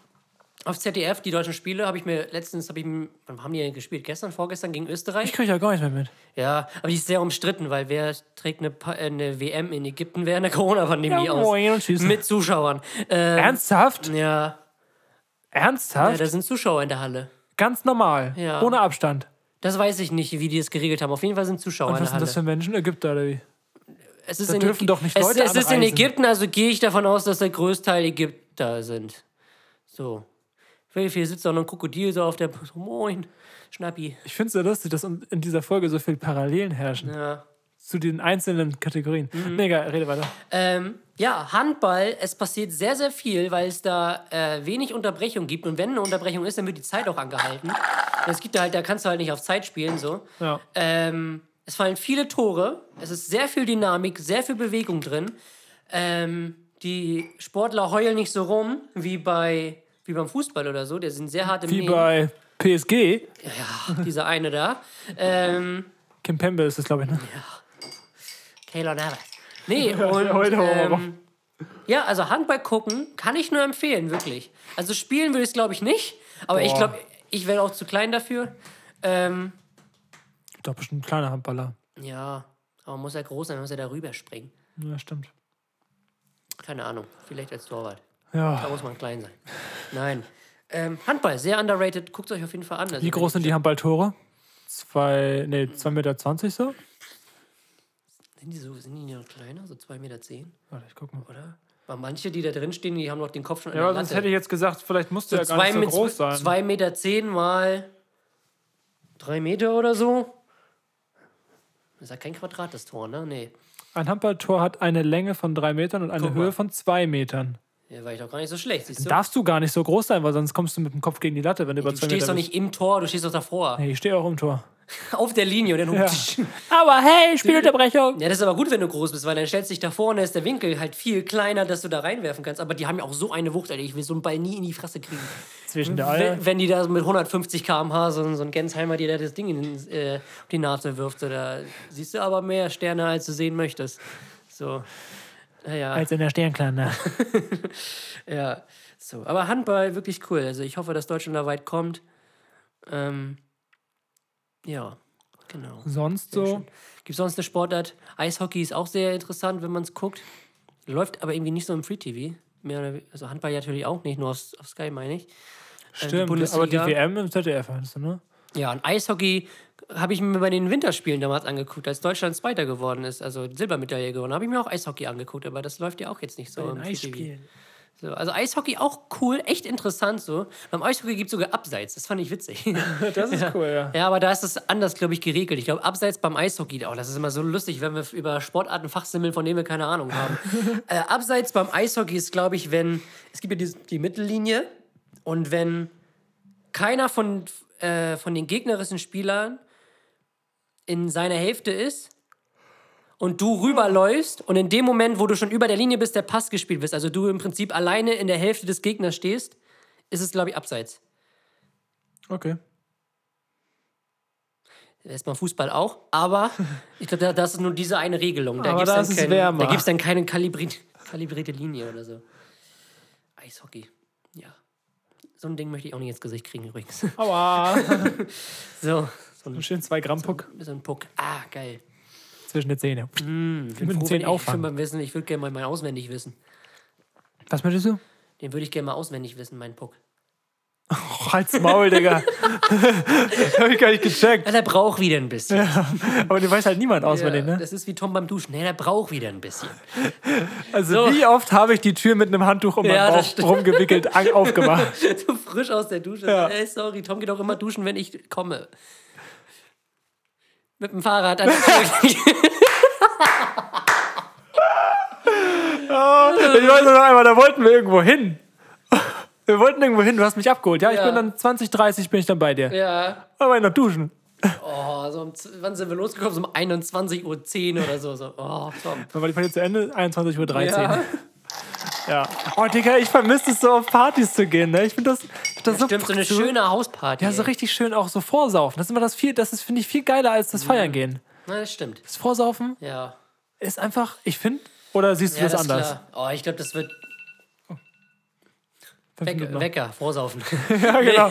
Auf ZDF, die deutschen Spiele, habe ich mir letztens, hab ich, wann haben die denn gespielt? Gestern, vorgestern gegen Ich Österreich? kriege ja gar nichts mehr mit. Ja, aber die ist sehr umstritten, weil wer trägt eine, Pa- äh, eine WM in Ägypten während der Corona-Pandemie Ja, aus? Mit Zuschauern. Ähm, Ernsthaft? Ja, ja, Ernsthaft? da sind Zuschauer in der Halle. Ganz normal. Ja. Ohne Abstand. Das weiß ich nicht, wie die es geregelt haben. Auf jeden Fall sind Zuschauer in was der sind Halle. das für Menschen? Ägypter oder wie? es ist da in dürfen Ägy- doch nicht es, Leute Es ist in. Ägypten, also gehe ich davon aus, dass der Größteil Ägypter sind. So. Viel sitzt da noch ein Krokodil so auf der. So, Moin, Schnappi. Ich finde es so lustig, dass in dieser Folge so viele Parallelen herrschen Ja. zu den einzelnen Kategorien. Mhm. Mega, rede weiter. Ähm, ja, Handball, es passiert sehr, sehr viel, weil es da äh, wenig Unterbrechung gibt. Und wenn eine Unterbrechung ist, dann wird die Zeit auch angehalten. Und es gibt da halt, da kannst du halt nicht auf Zeit spielen, so. Ja. Ähm, es fallen viele Tore, es ist sehr viel Dynamik, sehr viel Bewegung drin. Ähm, die Sportler heulen nicht so rum wie, bei, wie beim Fußball oder so. Die sind sehr hart im Wie Nehmen. bei PSG. Ja, dieser eine da. Ähm, Kim Pembe ist das, glaube ich. Ne? Keylor Navas. Nee, und heute ähm, ja, also Handball gucken kann ich nur empfehlen, wirklich. Also spielen würde ich es, glaube ich, nicht. Aber ich Boah. glaube, ich wäre auch zu klein dafür. Ähm, Gibt doch bestimmt kleine Handballer. ja, aber man muss ja groß sein, muss ja darüber springen. Ja, stimmt. Keine Ahnung, vielleicht als Torwart. Da Ja. muss man klein sein. Nein. Ähm, Handball, sehr underrated. Guckt es euch auf jeden Fall an. Also Wie groß sind die Handballtore? Zwei, nee, 2,20 Meter so? Sind die, so, sind die noch kleiner? So 2,10 Meter, zehn, Warte, ich guck mal. oder? Weil manche, die da drin stehen, die haben noch den Kopf schon Ja, der aber sonst Latte. hätte ich jetzt gesagt, vielleicht musste so ja gar nicht so groß sein. 2,10 Meter zehn mal 3 Meter oder so. Das ist ja kein Quadrat, das Tor, ne? Nee. Ein Handballtor hat eine Länge von drei Metern und eine Guck mal. Höhe von zwei Metern. Ja, war ich doch gar nicht so schlecht, siehst du? Darfst du gar nicht so groß sein, weil sonst kommst du mit dem Kopf gegen die Latte, wenn du über du stehst Meter doch bist. nicht im Tor, du stehst doch davor. Nee, ich stehe auch im Tor. Auf der Linie. Und dann Ja. Aber hey, Spielunterbrechung! Ja, das ist aber gut, wenn du groß bist, weil dann stellst du dich da vor und dann ist der Winkel halt viel kleiner, dass du da reinwerfen kannst. Aber die haben ja auch so eine Wucht, Alter. Ich will so einen Ball nie in die Fresse kriegen. Zwischen der. Wenn, wenn die da mit 150 km/h so, so ein Gensheimer dir da das Ding in, äh, die Nase wirft, da siehst du aber mehr Sterne, als du sehen möchtest. So. Naja, Als in der Sternkleine. ja. So. Aber Handball wirklich cool. Also ich hoffe, dass Deutschland da weit kommt. Ähm, ja, genau. Sonst Sehr so. Gibt sonst eine Sportart? Eishockey ist auch sehr interessant, wenn man es guckt. Läuft aber irgendwie nicht so im Free TV. mehr also Handball ja natürlich auch nicht, nur auf, auf Sky meine ich. Stimmt, aber die Bundesliga. WM im ZDF meinst du, ne? Ja, und Eishockey habe ich mir bei den Winterspielen damals angeguckt, als Deutschland Zweiter geworden ist, also Silbermedaille gewonnen, habe ich mir auch Eishockey angeguckt, aber das läuft ja auch jetzt nicht so. im PTV. So, also Eishockey auch cool, echt interessant so. Beim Eishockey gibt es sogar Abseits, das fand ich witzig. Das ist cool, ja. Ja, aber da ist es anders, glaube ich, geregelt. Ich glaube, abseits beim Eishockey, oh, das ist immer so lustig, wenn wir über Sportarten fachsimmeln, von denen wir keine Ahnung haben. äh, abseits beim Eishockey ist, glaube ich, wenn, es gibt ja die, die Mittellinie und wenn keiner von, äh, von den gegnerischen Spielern in seiner Hälfte ist und du rüberläufst und in dem Moment, wo du schon über der Linie bist, der Pass gespielt wird, also du im Prinzip alleine in der Hälfte des Gegners stehst, ist es, glaube ich, abseits. Okay. beim Fußball auch, aber ich glaube, da, das ist nur diese eine Regelung. Da Aber gibt's da dann ist es kein-. Da gibt es dann keine kalibri kalibrierte Linie oder so. Eishockey, ja. So ein Ding möchte ich auch nicht ins Gesicht kriegen übrigens. Aua. So, so ein, Schön zwei Gramm Puck so ein Puck. Ah, geil. zwischen den. Ich bin den froh, wenn Zähnen ich, ich, mal wissen, ich würde gerne mal meinen auswendig wissen. Was möchtest du? Den würde ich gerne mal auswendig wissen, meinen Puck. Oh, halt's Maul, Digga. Hab ich gar nicht gecheckt. Ja, der braucht wieder ein bisschen. Aber den weiß halt niemand auswendig, Ja, ne? Das ist wie Tom beim Duschen. Nee, der braucht wieder ein bisschen. Also, wie oft habe ich die Tür mit einem Handtuch um Ja, meinen Bauch rumgewickelt aufgemacht? so frisch aus der Dusche. Ja. Ey, sorry, Tom geht auch immer duschen, wenn ich komme. Mit dem Fahrrad an der Tür. Ich weiß noch einmal, da wollten wir irgendwo hin. Wir wollten irgendwo hin, du hast mich abgeholt. Ja, ich Ja. bin dann 20, 30 bin ich dann bei dir. ja. Aber noch duschen. Oh, so um, wann sind wir losgekommen? So um 21.10 Uhr oder so. so. Oh, Tom. Dann war die Party zu Ende, 21.13 Uhr. Ja. Ja. Oh, Digga, ich vermisse es so auf Partys zu gehen, ne? Ich finde das, find das so, Stimmt, so eine so- schöne Hausparty. Ja, so richtig schön auch so vorsaufen. Das ist immer das viel, das ist, finde ich, viel geiler als das Feiern gehen. Na, das stimmt. Das Vorsaufen Ja. ist einfach, ich finde, oder siehst du Ja, das, das anders? klar. Oh, ich glaube, das wird Fünf Weck, Minuten noch. Wecker, vorsaufen. Ja, genau.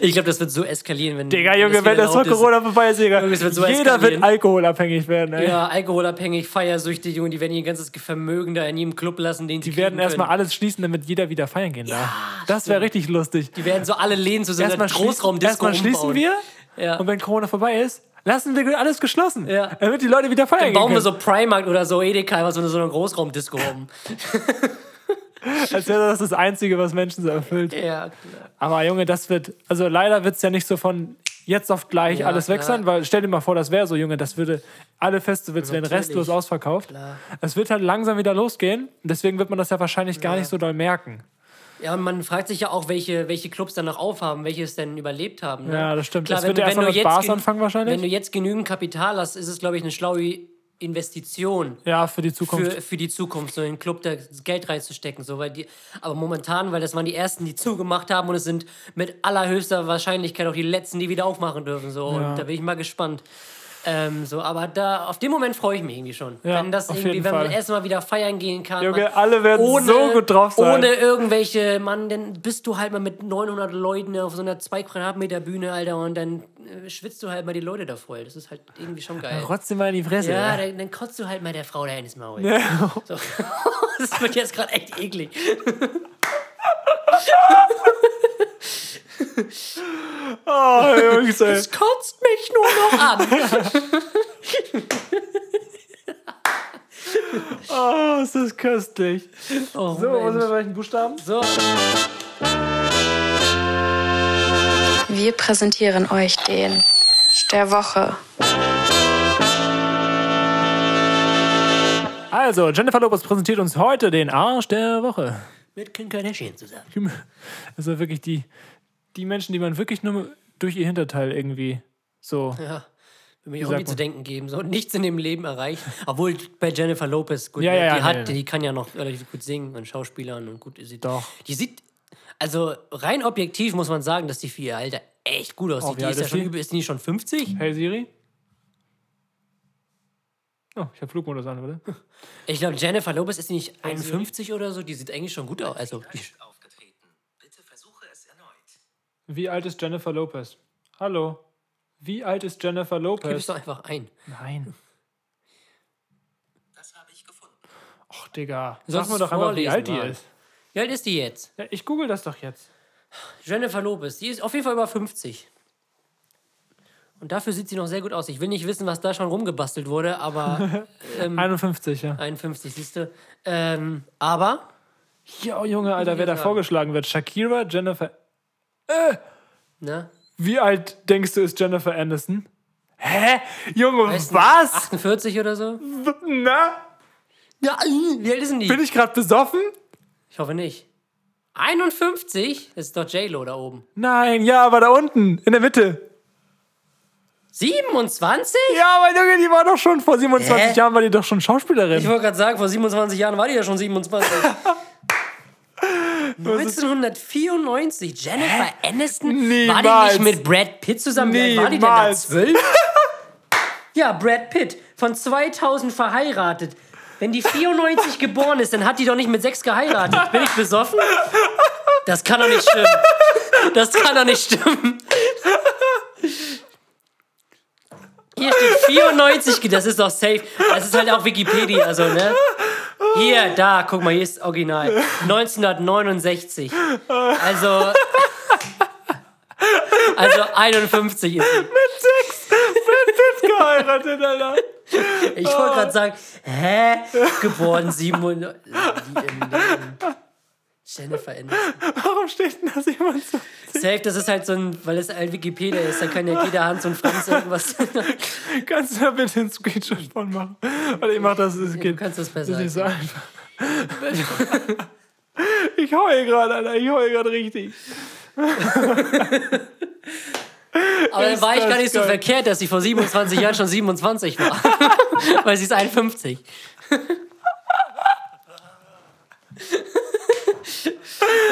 ich glaube, das wird so eskalieren, wenn. Digga, Junge, wenn das ist. Corona vorbei ist, Digga. Junge, wird so Jeder eskalieren. wird alkoholabhängig werden, ey. Ja, alkoholabhängig, feiersüchtig, Junge, die werden ihr ganzes Vermögen da in jedem Club lassen, den sie Die werden erstmal alles schließen, damit jeder wieder feiern gehen darf. das wäre richtig lustig. Die werden so alle Läden zu so einer Großraumdisco erstmal schließen wir Ja. und wenn Corona vorbei ist, lassen wir alles geschlossen. Ja. Damit die Leute wieder feiern Dann bauen gehen wir so Primark oder so Edeka, einfach so eine, so Großraumdisco um. Als wäre das das Einzige, was Menschen so erfüllt. Ja, klar. Aber Junge, das wird, also leider wird es ja nicht so von jetzt auf gleich Ja, alles weg sein, weil stell dir mal vor, das wäre so, Junge, das würde, alle Festivals werden Natürlich. restlos ausverkauft. Klar. Es wird halt langsam wieder losgehen. Deswegen wird man das ja wahrscheinlich gar nicht so doll merken. Ja, und man fragt sich ja auch, welche, welche Clubs dann noch aufhaben, welche es denn überlebt haben. Ne? Ja, das stimmt. Klar, Es wenn wird ja wenn erstmal du mit jetzt Bars gen- anfangen wahrscheinlich. Wenn du jetzt genügend Kapital hast, ist es, glaube ich, eine schlaue Investition. Ja, für die Zukunft. Für, für die Zukunft, so in den Club da Geld reinzustecken. So, weil die, aber momentan, weil das waren die ersten, die zugemacht haben und es sind mit allerhöchster Wahrscheinlichkeit auch die letzten, die wieder aufmachen dürfen. So. Ja. Und da bin ich mal gespannt. Ähm, so, aber da, auf den Moment freue ich mich irgendwie schon. Ja, wenn das irgendwie, wenn man erstmal wieder feiern gehen kann. Junge, man- alle werden so gut drauf sein. Ohne irgendwelche, Mann, dann bist du halt mal mit 900 Leuten auf so einer 2 Quadratmeter Bühne, Alter, und dann äh, schwitzt du halt mal die Leute da voll. Das ist halt irgendwie schon geil. Rotz dir mal in die Fresse. Ja, ey. dann, dann kotzt du halt mal der Frau da ins Maul. Ja. So. das wird jetzt gerade echt eklig. Oh, Jungs, ey. Es kotzt mich nur noch an. Oh, ist das köstlich. Oh, So, was sind wir Mensch. bei welchen Buchstaben? so. Wir präsentieren euch den der Woche. Also, Jennifer Lopez präsentiert uns heute den Arsch der Woche. Mit Kim Kardashian zusammen. Also wirklich die, die Menschen, die man wirklich nur durch ihr Hinterteil irgendwie so. Ja. Will mir nie zu denken geben. So nichts in dem Leben erreicht. Obwohl bei Jennifer Lopez, gut, Ja, ja, ja, die, hat, die kann ja noch relativ gut singen und Schauspielern und gut. Sie, Doch. Die sieht, also rein objektiv muss man sagen, dass die für ihr Alter echt gut aussieht. Oh, die ist ja schon ist die nicht schon 50? Hey Siri? Oh, ich habe Flugmodus an, oder? Ich glaube, Jennifer Lopez ist die nicht 51 oder so. Die sieht eigentlich schon gut aus. Also, die, Wie alt ist Jennifer Lopez? Hallo? Wie alt ist Jennifer gib es Lopez? doch einfach ein. Nein. Och, Digga. Sollst Sag mir doch einfach, wie alt die ist. Wie alt ist die jetzt? Ja, ich google das doch jetzt. Jennifer Lopez. Die ist auf jeden Fall über 50. Und dafür sieht sie noch sehr gut aus. Ich will nicht wissen, was da schon rumgebastelt wurde, aber 51, ja. 51, siehst du. Ähm, aber, Ja, Junge, Alter, wer da vorgeschlagen wird. Shakira, Jennifer. Ne? Wie alt denkst du ist Jennifer Aniston? Hä? Junge, Weißt was? 48 oder so? Na? Ja, wie alt ist denn die? Bin ich gerade besoffen? Ich hoffe nicht. 51? Das ist doch J-Lo da oben. Nein, ja, aber da unten, in der Mitte. 27? Ja, aber Junge, die war doch schon vor 27 Hä? Jahren, war die doch schon Schauspielerin. Ich wollte gerade sagen, vor 27 Jahren war die ja schon 27. 1994, Jennifer Aniston? War die Niemals. nicht mit Brad Pitt zusammen? Wie alt war die denn da? Niemals. 12? ja, Brad Pitt, von 2000 verheiratet. Wenn die 94 geboren ist, dann hat die doch nicht mit 6 geheiratet. Bin ich besoffen? Das kann doch nicht stimmen. Das kann doch nicht stimmen. Hier steht 94, das ist doch safe. Das ist halt auch Wikipedia, also, ne? Hier, da, guck mal, hier ist Original. 1969. Also. Also 51 ist sie. geheiratet, Alter. Ich wollte gerade sagen, hä? Geboren 700. Jennifer Aniston. Warum steht denn da jemand so? Safe, das ist halt so ein, weil es halt Wikipedia ist, da kann ja jeder Hans und Franz irgendwas. Kannst du da bitte einen Screenshot von machen? Weil ich mach das, es du geht. kannst das Das besser. ist nicht so einfach. Ich heul gerade, Alter. Ich heul gerade richtig. Aber dann war ich das gar nicht so geil. verkehrt, dass sie vor 27 Jahren schon 27 war. Weil sie ist 51.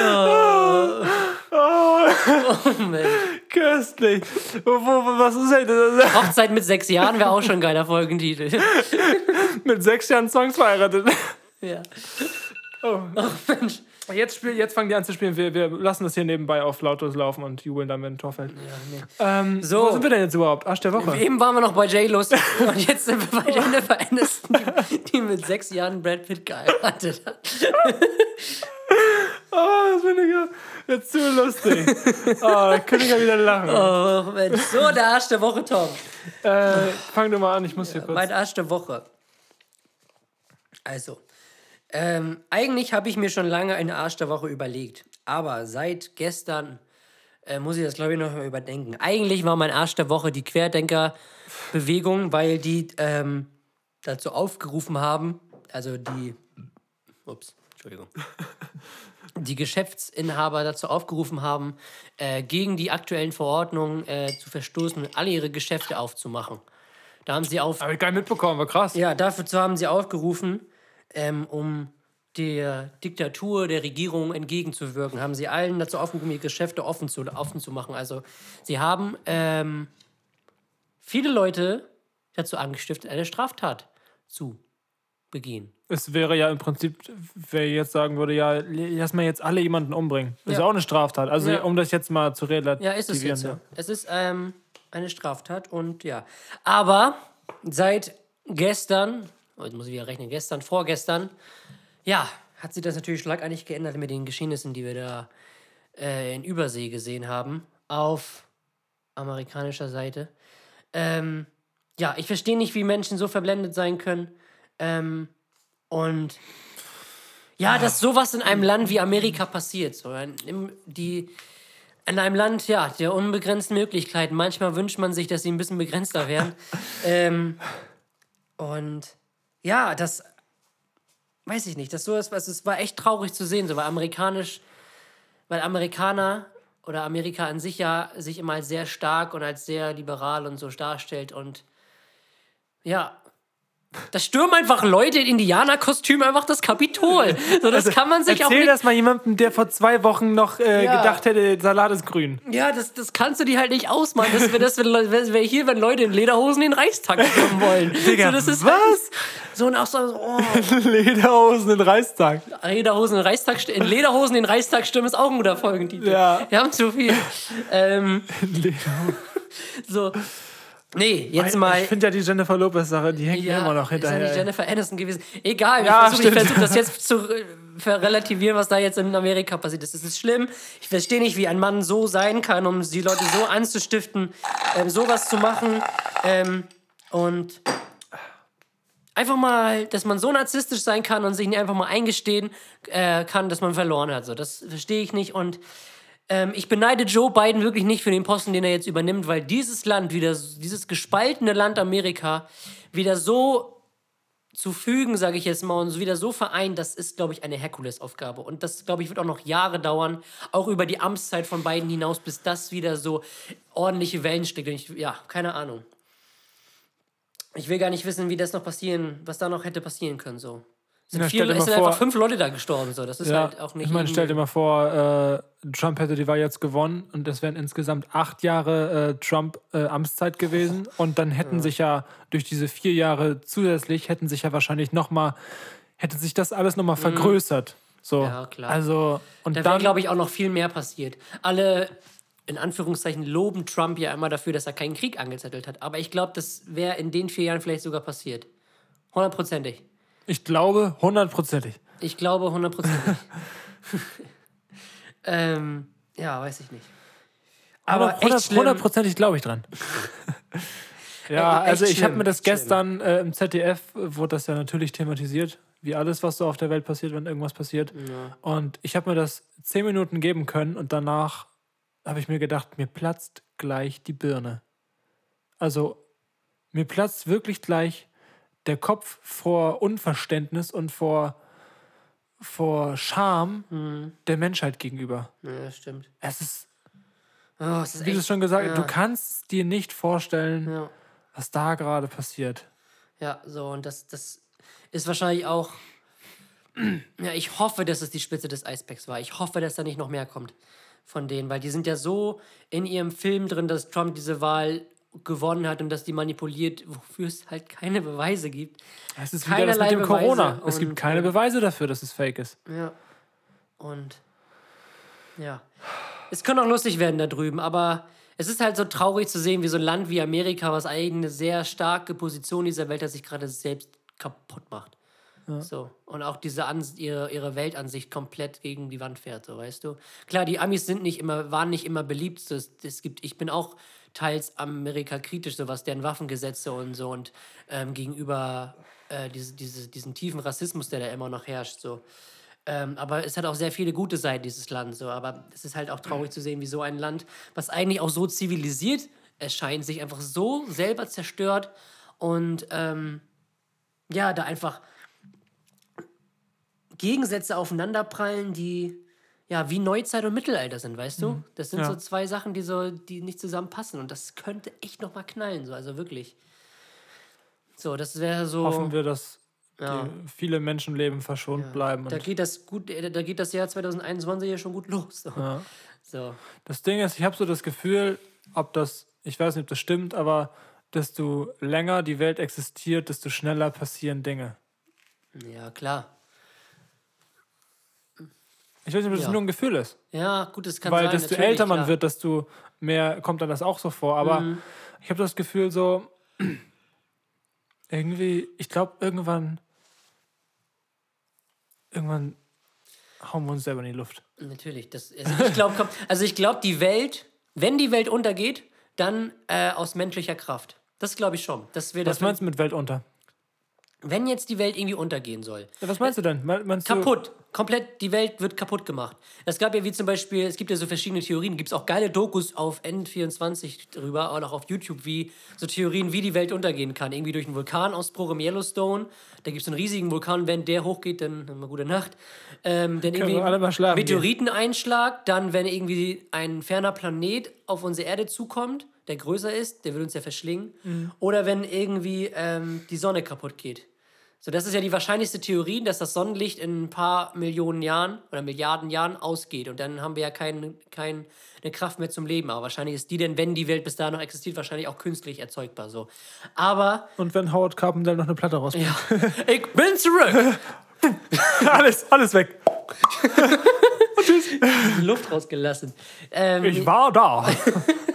oh. oh Mensch. Köstlich. Was ist denn das? Hochzeit mit sechs Jahren wäre auch schon ein geiler Folgentitel. Mit sechs Jahren Songs verheiratet. ja. Oh. Mensch. Jetzt, spiel, jetzt fangen die an zu spielen. Wir, wir lassen das hier nebenbei auf lautlos laufen und jubeln dann, wenn ein Tor fällt. ähm, So. Wo sind wir denn jetzt überhaupt? Arsch der Woche. Eben waren wir noch bei J-Los und jetzt sind wir bei Jennifer Aniston, die, die mit sechs Jahren Brad Pitt geheiratet hat. Oh, das finde ich ja jetzt zu lustig. Oh, da könnte ich ja wieder lachen. Oh Mensch. So, der Arsch der Woche, Tom. Äh, fang du mal an, ich muss hier kurz. Mein Arsch der Woche. Also, ähm, eigentlich habe ich mir schon lange eine Arsch der Woche überlegt. Aber seit gestern äh, muss ich das, glaube ich, noch mal überdenken. Eigentlich war mein Arsch der Woche die Querdenker-Bewegung, weil die ähm, dazu aufgerufen haben, also die, ups, Entschuldigung, die Geschäftsinhaber dazu aufgerufen haben, äh, gegen die aktuellen Verordnungen äh, zu verstoßen und alle ihre Geschäfte aufzumachen. Da haben sie auf, Hab ich gar nicht mitbekommen, war krass. ja, dafür haben sie aufgerufen, ähm, um der Diktatur der Regierung entgegenzuwirken, haben sie allen dazu aufgerufen, ihre Geschäfte offen zu, offen zu machen. Also sie haben ähm, viele Leute dazu angestiftet, eine Straftat zu begehen. Es wäre ja im Prinzip, wer jetzt sagen würde, ja, lass mal jetzt alle jemanden umbringen. Das ist Ja. ja auch eine Straftat. Also, Ja. um das jetzt mal zu relativieren. Ja, ist es jetzt so. ja. Es ist ähm, eine Straftat und ja. Aber seit gestern, oh, jetzt muss ich wieder rechnen, gestern, vorgestern, ja, hat sich das natürlich schlagartig geändert mit den Geschehnissen, die wir da äh, in Übersee gesehen haben, auf amerikanischer Seite. Ähm, ja, ich verstehe nicht, wie Menschen so verblendet sein können. Ähm, und ja, dass sowas in einem Land wie Amerika passiert. So, in, die, in einem Land, ja, der unbegrenzten Möglichkeiten. Manchmal wünscht man sich, dass sie ein bisschen begrenzter wären. ähm, und ja, das weiß ich nicht. Das so ist, also es war echt traurig zu sehen, so weil amerikanisch, weil Amerikaner oder Amerika an sich ja sich immer als sehr stark und als sehr liberal und so darstellt und ja. Da stürmen einfach Leute in Indianerkostüm einfach das Kapitol. So, das kann man sich auch Also, Erzähl das mal jemandem, der vor zwei Wochen noch äh, Ja. gedacht hätte, Salat ist grün. Ja, das, das kannst du dir halt nicht ausmalen. Das wäre das wär, hier, wenn Leute in Lederhosen in den Reichstag stürmen wollen. Digga, so, das ist was? So und auch so, oh, Lederhosen in Reichstag. Lederhosen in den Reichstag st- in Lederhosen in den Reichstag stürmen ist auch ein guter Folgentitel. Ja. Wir haben zu viel. Ähm, Lederhosen. so. Nee, jetzt mal. Ich finde ja die Jennifer Lopez-Sache, die hängt mir immer noch ist ja hinterher. nicht Jennifer Aniston gewesen. Egal, Ja, ich versuche versuch das jetzt zu verrelativieren, was da jetzt in Amerika passiert ist. Das ist schlimm. Ich verstehe nicht, wie ein Mann so sein kann, um die Leute so anzustiften, ähm, sowas zu machen. Ähm, und einfach mal, dass man so narzisstisch sein kann und sich nicht einfach mal eingestehen äh, kann, dass man verloren hat. So, das verstehe ich nicht. Und ähm, ich beneide Joe Biden wirklich nicht für den Posten, den er jetzt übernimmt, weil dieses Land wieder, dieses gespaltene Land Amerika, wieder so zu fügen, sage ich jetzt mal, und wieder so vereint, das ist, glaube ich, eine Herkulesaufgabe. Und das, glaube ich, wird auch noch Jahre dauern, auch über die Amtszeit von Biden hinaus, bis das wieder so ordentliche Wellen schlägt. Und ich, ja, keine Ahnung. Ich will gar nicht wissen, wie das noch passieren, was da noch hätte passieren können. So. Es sind, Ja, dir es sind vor- einfach fünf Leute da gestorben. So. Das ist Ja, halt auch nicht. ich meine, stell dir mal vor, äh, Trump hätte die Wahl jetzt gewonnen und es wären insgesamt acht Jahre äh, Trump äh, Amtszeit gewesen und dann hätten sich ja durch diese vier Jahre zusätzlich hätten sich ja wahrscheinlich noch mal hätte sich das alles noch mal vergrößert. So, Mhm. Ja, klar. Also und Da wäre, glaube ich, auch noch viel mehr passiert. Alle, in Anführungszeichen, loben Trump ja immer dafür, dass er keinen Krieg angezettelt hat. Aber ich glaube, das wäre in den vier Jahren vielleicht sogar passiert. Hundertprozentig. Ich glaube hundertprozentig. Ich glaube hundertprozentig. ähm, ja, weiß ich nicht. Aber hundertprozentig glaube ich dran. ja, Echt also ich habe mir das gestern äh, im ZDF äh, wurde das ja natürlich thematisiert, wie alles, was so auf der Welt passiert, wenn irgendwas passiert. Und ich habe mir das zehn Minuten geben können und danach habe ich mir gedacht, mir platzt gleich die Birne. Also mir platzt wirklich gleich der Kopf vor Unverständnis und vor, vor Scham Mhm. der Menschheit gegenüber. Ja, das stimmt. Es ist Oh, es ist wie du schon gesagt hast, ja. du kannst dir nicht vorstellen, Ja. was da gerade passiert. Ja, so, und das, das ist wahrscheinlich auch. Ja, ich hoffe, dass es die Spitze des Eisbergs war. Ich hoffe, dass da nicht noch mehr kommt von denen, weil die sind ja so in ihrem Film drin, dass Trump diese Wahl gewonnen hat und dass die manipuliert, wofür es halt keine Beweise gibt. Es ist wieder das Keinerlei mit dem Corona. Beweise Es gibt keine äh, Beweise dafür, dass es fake ist. Ja. Und ja. Es könnte auch lustig werden da drüben, aber es ist halt so traurig zu sehen, wie so ein Land wie Amerika, was eigentlich eine sehr starke Position dieser Welt hat, sich gerade selbst kaputt macht. So. Und auch diese Ans ihre, ihre Weltansicht komplett gegen die Wand fährt, so weißt du. Klar, die Amis sind nicht immer, waren nicht immer beliebt. So, Es, es gibt, ich bin auch teils Amerika kritisch, so was deren Waffengesetze und so und ähm, gegenüber äh, diese, diese, diesen tiefen Rassismus, der da immer noch herrscht. So. Ähm, aber es hat auch sehr viele gute Seiten, dieses Land. So. Aber es ist halt auch traurig zu sehen, wie so ein Land, was eigentlich auch so zivilisiert erscheint, sich einfach so selber zerstört und ähm, ja, da einfach Gegensätze aufeinanderprallen, die ja wie Neuzeit und Mittelalter sind, weißt du? Das sind Ja. so zwei Sachen, die so, die nicht zusammenpassen und das könnte echt noch mal knallen, so also wirklich. So, das wäre so. Hoffen wir, dass Ja. die viele Menschenleben verschont bleiben. Da geht das gut, äh, da geht das Jahr 2021 ja schon gut los. So. Ja. so. das Ding ist, ich habe so das Gefühl, ob das, ich weiß nicht, ob das stimmt, aber desto länger die Welt existiert, desto schneller passieren Dinge. Ja, klar. Ich weiß nicht, ob das Ja. nur ein Gefühl ist. Ja, gut, das kann Weil sein. desto natürlich, älter man klar. wird, desto mehr kommt dann das auch so vor. Aber Mhm. ich habe das Gefühl so, irgendwie, ich glaube, irgendwann, irgendwann hauen wir uns selber in die Luft. Natürlich. Das, also ich glaube, also ich glaub, die Welt, wenn die Welt untergeht, dann äh, aus menschlicher Kraft. Das glaube ich schon. Das Was das, meinst du mit Welt unter? Wenn jetzt die Welt irgendwie untergehen soll. Ja, was meinst du denn? Me- Meinst du, Kaputt. Komplett, die Welt wird kaputt gemacht. Es gab ja wie zum Beispiel, es gibt ja so verschiedene Theorien, gibt es auch geile Dokus auf N24 drüber, und auch auf YouTube, wie so Theorien, wie die Welt untergehen kann. Irgendwie durch einen Vulkanausbruch im Yellowstone. Da gibt es einen riesigen Vulkan, wenn der hochgeht, dann dann mal gute Nacht. Ähm, dann irgendwie wir mal schlafen gehen. Meteoriteneinschlag, dann wenn irgendwie ein ferner Planet auf unsere Erde zukommt, der größer ist, der will uns ja verschlingen. Mhm. Oder wenn irgendwie ähm, die Sonne kaputt geht. So, das ist ja die wahrscheinlichste Theorie, dass das Sonnenlicht in ein paar Millionen Jahren oder Milliarden Jahren ausgeht. Und dann haben wir ja keine kein, eine Kraft mehr zum Leben. Aber wahrscheinlich ist die denn, wenn die Welt bis dahin noch existiert, wahrscheinlich auch künstlich erzeugbar. So. Aber, Und wenn Howard Carpendale noch eine Platte rausbringt. ja, ich bin zurück. alles, alles weg. Die Luft rausgelassen. Ähm, Ich war da.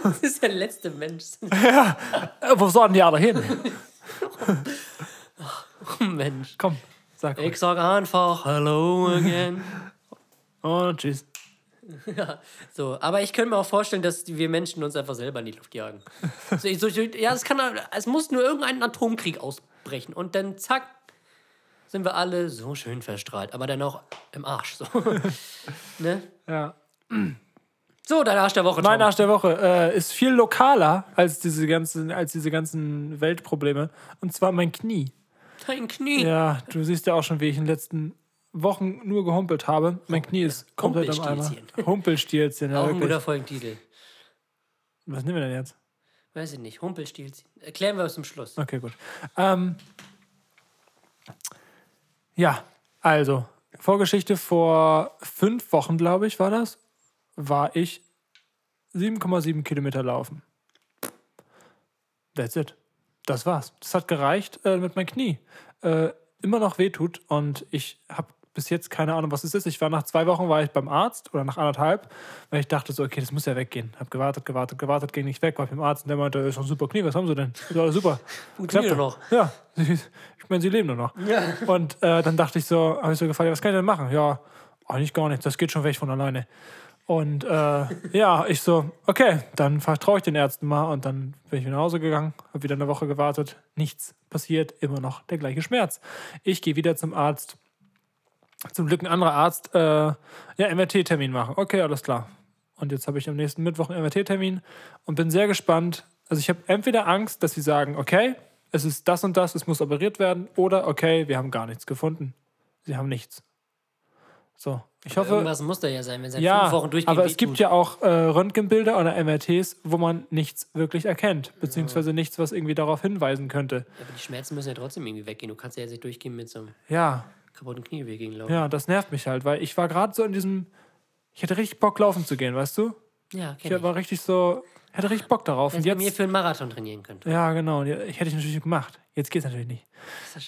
das ist der letzte Mensch. Äh, Wo sollen die alle hin? Mensch. Komm, sag Ich sag einfach Hello again. Und tschüss. So, aber ich könnte mir auch vorstellen, dass wir Menschen uns einfach selber in die Luft jagen. So, so, ja, es kann, es muss nur irgendein Atomkrieg ausbrechen und dann zack sind wir alle so schön verstrahlt, aber dann auch im Arsch. So, ne? Ja. so dein Arsch der Woche. Mein Tom. Arsch der Woche äh, ist viel lokaler als diese ganzen, als diese ganzen Weltprobleme. Und zwar mein Knie. Dein Knie. Ja, du siehst ja auch schon, wie ich in den letzten Wochen nur gehumpelt habe. Mein Knie ist komplett am Eimer. Humpelstilzchen. Ja, auch ein guter wirklich. Folgentitel. Was nehmen wir denn jetzt? Weiß ich nicht. Humpelstilzchen. Erklären wir es zum Schluss. Okay, gut. Ähm, ja, also, Vorgeschichte vor fünf Wochen, glaube ich, war das, war ich 7,7 Kilometer laufen. That's it. Das war's. Das hat gereicht äh, mit meinem Knie. Äh, immer noch wehtut und ich habe bis jetzt keine Ahnung, was es ist. Ich war nach zwei Wochen war ich beim Arzt oder nach anderthalb, weil ich dachte so, okay, das muss ja weggehen. Hab gewartet, gewartet, gewartet, ging nicht weg, war beim Arzt und der meinte, ist doch super Knie, was haben Sie denn? Ist alles super. Funktioniert noch. Ja, ich meine, sie leben nur noch. Und äh, dann dachte ich so, habe ich so gefragt, ja, was kann ich denn machen? Ja, eigentlich gar nichts, das geht schon weg von alleine. Und äh, ja, ich so, okay, dann vertraue ich den Ärzten mal. Und dann bin ich wieder nach Hause gegangen, habe wieder eine Woche gewartet. Nichts passiert, immer noch der gleiche Schmerz. Ich gehe wieder zum Arzt. Zum Glück ein anderer Arzt, äh, ja, MRT-Termin machen. Okay, alles klar. Und jetzt habe ich am nächsten Mittwoch einen MRT-Termin und bin sehr gespannt. Also ich habe entweder Angst, dass sie sagen, okay, es ist das und das, es muss operiert werden, oder okay, wir haben gar nichts gefunden. Sie haben nichts. So, ich hoffe. Irgendwas muss da ja sein, wenn seit Ja, fünf Wochen durchgehend aber es gibt ja auch äh, Röntgenbilder oder MRTs, wo man nichts wirklich erkennt, beziehungsweise nichts, was irgendwie darauf hinweisen könnte. Aber die Schmerzen müssen ja trotzdem irgendwie weggehen. Du kannst ja jetzt nicht durchgehen mit so einem Ja, kaputten Knieweg gegenlaufen. ja, das nervt mich halt, weil ich war gerade so in diesem, ich hätte richtig Bock laufen zu gehen, weißt du? Ja, Ich kenn ich. war richtig so, hätte richtig Bock darauf. Wenn Und ich mir jetzt, für einen Marathon trainieren könnte. ja, genau, ich hätte ich natürlich gemacht. Jetzt geht's natürlich nicht.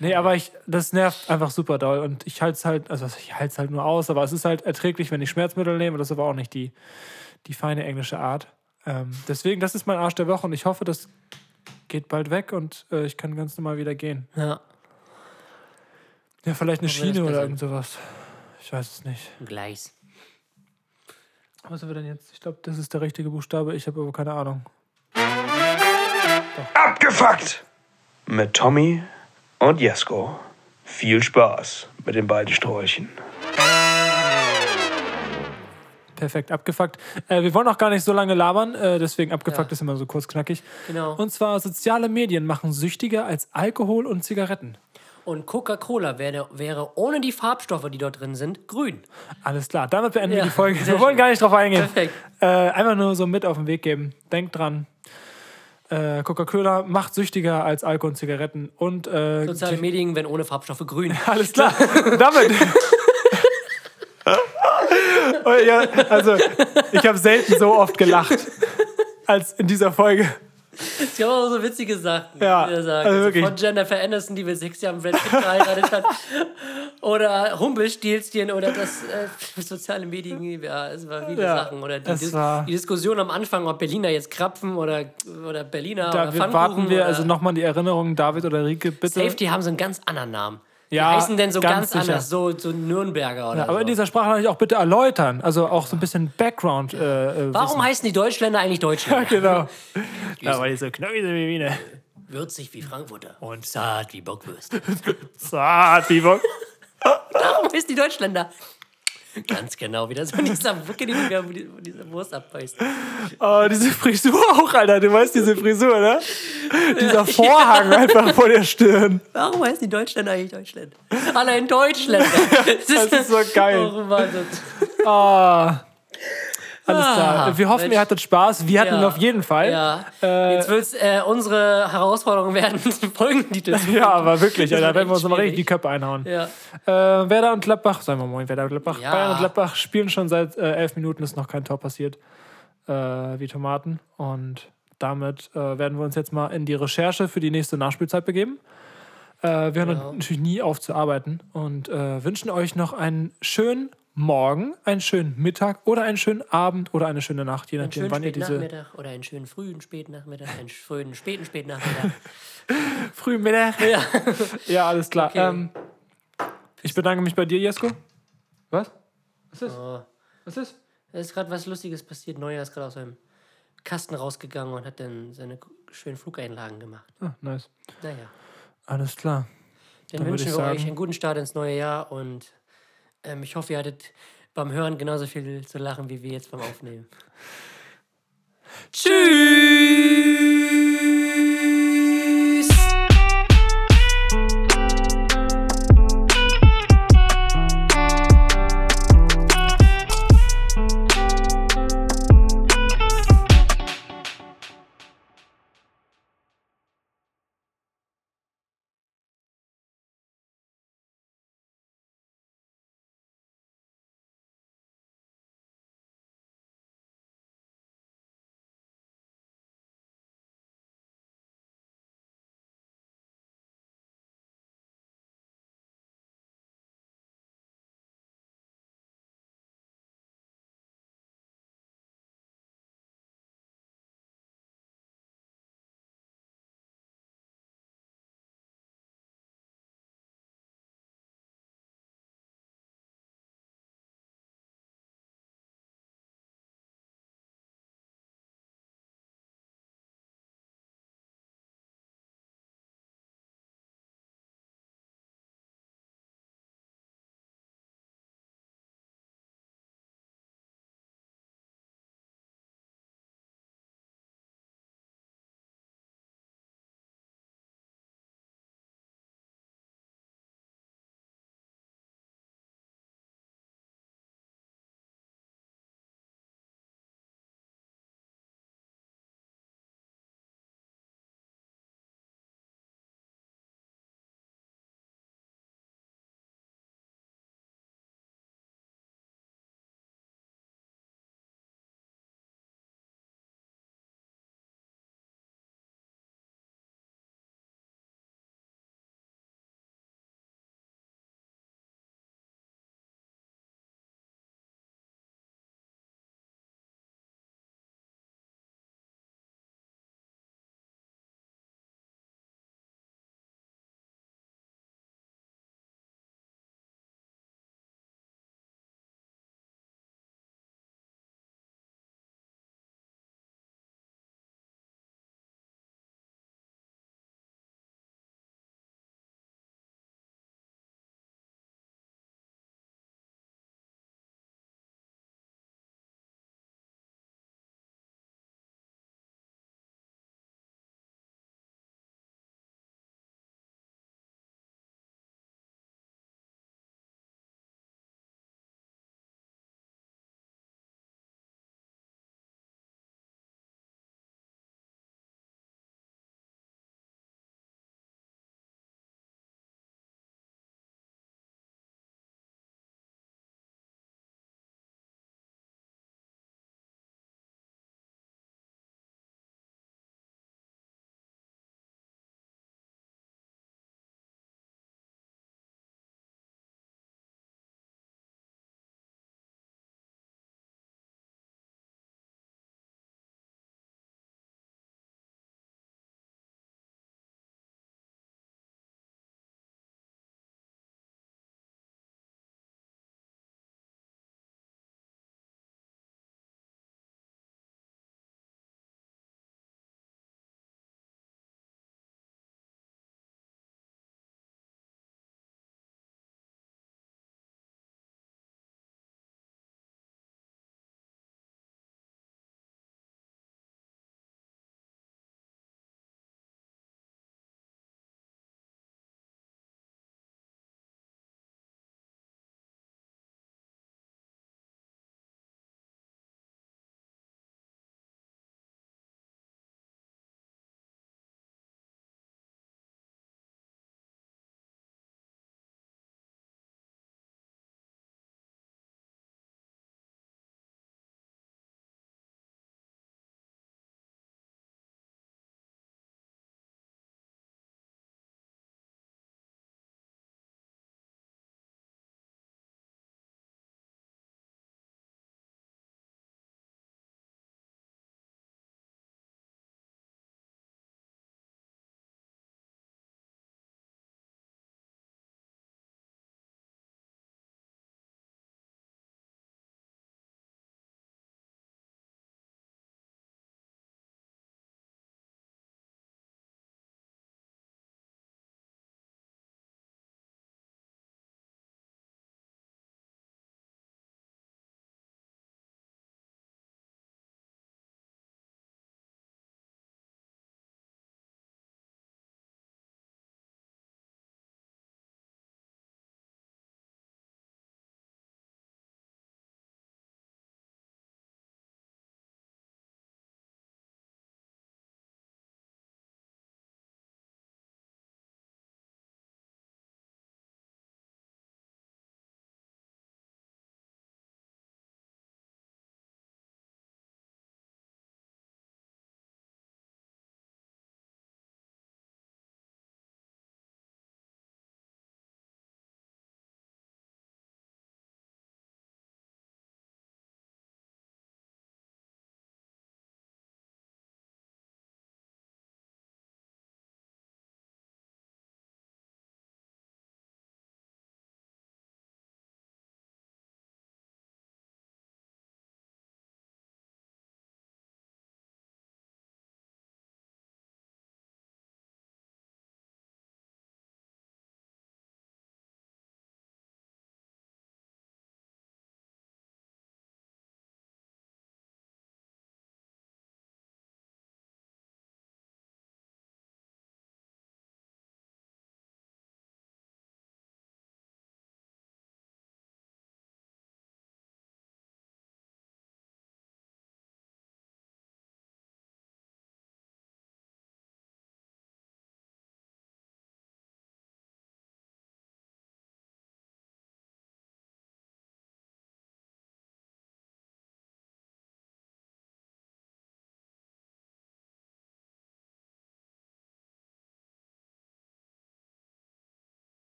Nee, aber ich, das nervt einfach super doll und ich halte es halt, also ich halte es halt nur aus, aber es ist halt erträglich, wenn ich Schmerzmittel nehme, das ist aber auch nicht die, die feine englische Art. Ähm, deswegen, das ist mein Arsch der Woche und ich hoffe, das geht bald weg und äh, ich kann ganz normal wieder gehen. Ja, Ja, vielleicht eine Schiene oder irgend sowas. Ich weiß es nicht. Gleis. Was haben wir denn jetzt? Ich glaube, das ist der richtige Buchstabe, ich habe aber keine Ahnung. Abgefuckt! Mit Tommy und Jesko. Viel Spaß mit den beiden Sträuchen. Perfekt, abgefuckt. Äh, wir wollen auch gar nicht so lange labern, äh, deswegen abgefuckt Ja. ist immer so kurz knackig. Genau. Und zwar soziale Medien machen süchtiger als Alkohol und Zigaretten. Und Coca-Cola wäre, wäre ohne die Farbstoffe, die dort drin sind, grün. Alles klar, damit beenden wir Ja, die Folge. Wir wollen schön. gar nicht drauf eingehen. Perfekt. Äh, einfach nur so mit auf den Weg geben. Denkt dran. Äh, Coca-Cola macht süchtiger als Alkohol und Zigaretten. Und äh, Soziale Medien, wenn ohne Farbstoffe grün. alles klar. damit. Oh, ja, also, ich habe selten so oft gelacht als in dieser Folge. Es gab auch so witzige Sachen. Ja, die wir sagen. also Also von Jennifer Aniston, die wir sechs Jahre Brad Pitt geheiratet hat. Oder Humpelstilzchen oder das äh, soziale Medien. Ja, es waren viele Ja, Sachen. Oder die, Dis war- die Diskussion am Anfang, ob Berliner jetzt Krapfen oder, oder Berliner Da oder warten wir also nochmal die Erinnerung, David oder Rike, bitte. Safety haben so einen ganz anderen Namen. Ja, die heißen denn so ganz ganz, anders, so, so Nürnberger oder Ja, aber so. in dieser Sprache auch bitte erläutern. Also auch so ein bisschen Background. Äh, äh, Warum wissen. heißen die Deutschländer eigentlich Deutschländer? Genau. Ja, weil die so knackig sind wie Wiener. Würzig wie Frankfurter und zart wie Bockwürste. Zart wie Bock. Warum heißen die Deutschländer? Ganz genau, wie das dieser Bucke, die du von dieser- Wurst abbeißt. Oh, diese Frisur auch, Alter. Du weißt diese Frisur, ne? Dieser Vorhang einfach vor der Stirn. Warum heißen die Deutschländer eigentlich Deutschland? Allein Deutschländer. Das ist so geil. Oh, Wahnsinn. Ah. Alles klar. Ah, Wir hoffen, Mensch. ihr hattet Spaß. Wir hatten Ja. ihn auf jeden Fall. Ja. Äh, Jetzt wird äh, unsere Herausforderung werden, Folgentitel. Ja, aber wirklich, Alter, wird werden wir uns mal richtig die. Köpfe einhauen. Ja. Äh, Werder und Gladbach, sagen wir mal, Werder und Gladbach. Ja. Bayern und Gladbach spielen schon seit äh, elf Minuten, ist noch kein Tor passiert, äh, wie Tomaten. Und damit äh, werden wir uns jetzt mal in die Recherche für die nächste Nachspielzeit begeben. Wir hören natürlich nie auf zu arbeiten und wünschen euch noch einen schönen morgen, einen schönen Mittag oder einen schönen Abend oder eine schöne Nacht, je nachdem, wann ihr diese Nachmittag oder einen schönen frühen Spätnachmittag, einen frühen späten Spätnachmittag. frühen Mittag. Ja, ja alles klar. Okay. Ähm, ich bedanke mich bei dir, Jesko. Was? Was ist? Oh, Was ist? da ist gerade was Lustiges passiert. Neuer ist gerade aus seinem Kasten rausgegangen und hat dann seine schönen Flugeinlagen gemacht. Ah, nice. Naja. Alles klar. Dann, Dann wünschen ich wir euch sagen- einen guten Start ins neue Jahr und ähm, ich hoffe, ihr hattet beim Hören genauso viel zu lachen wie wir jetzt beim Aufnehmen. Tschüss!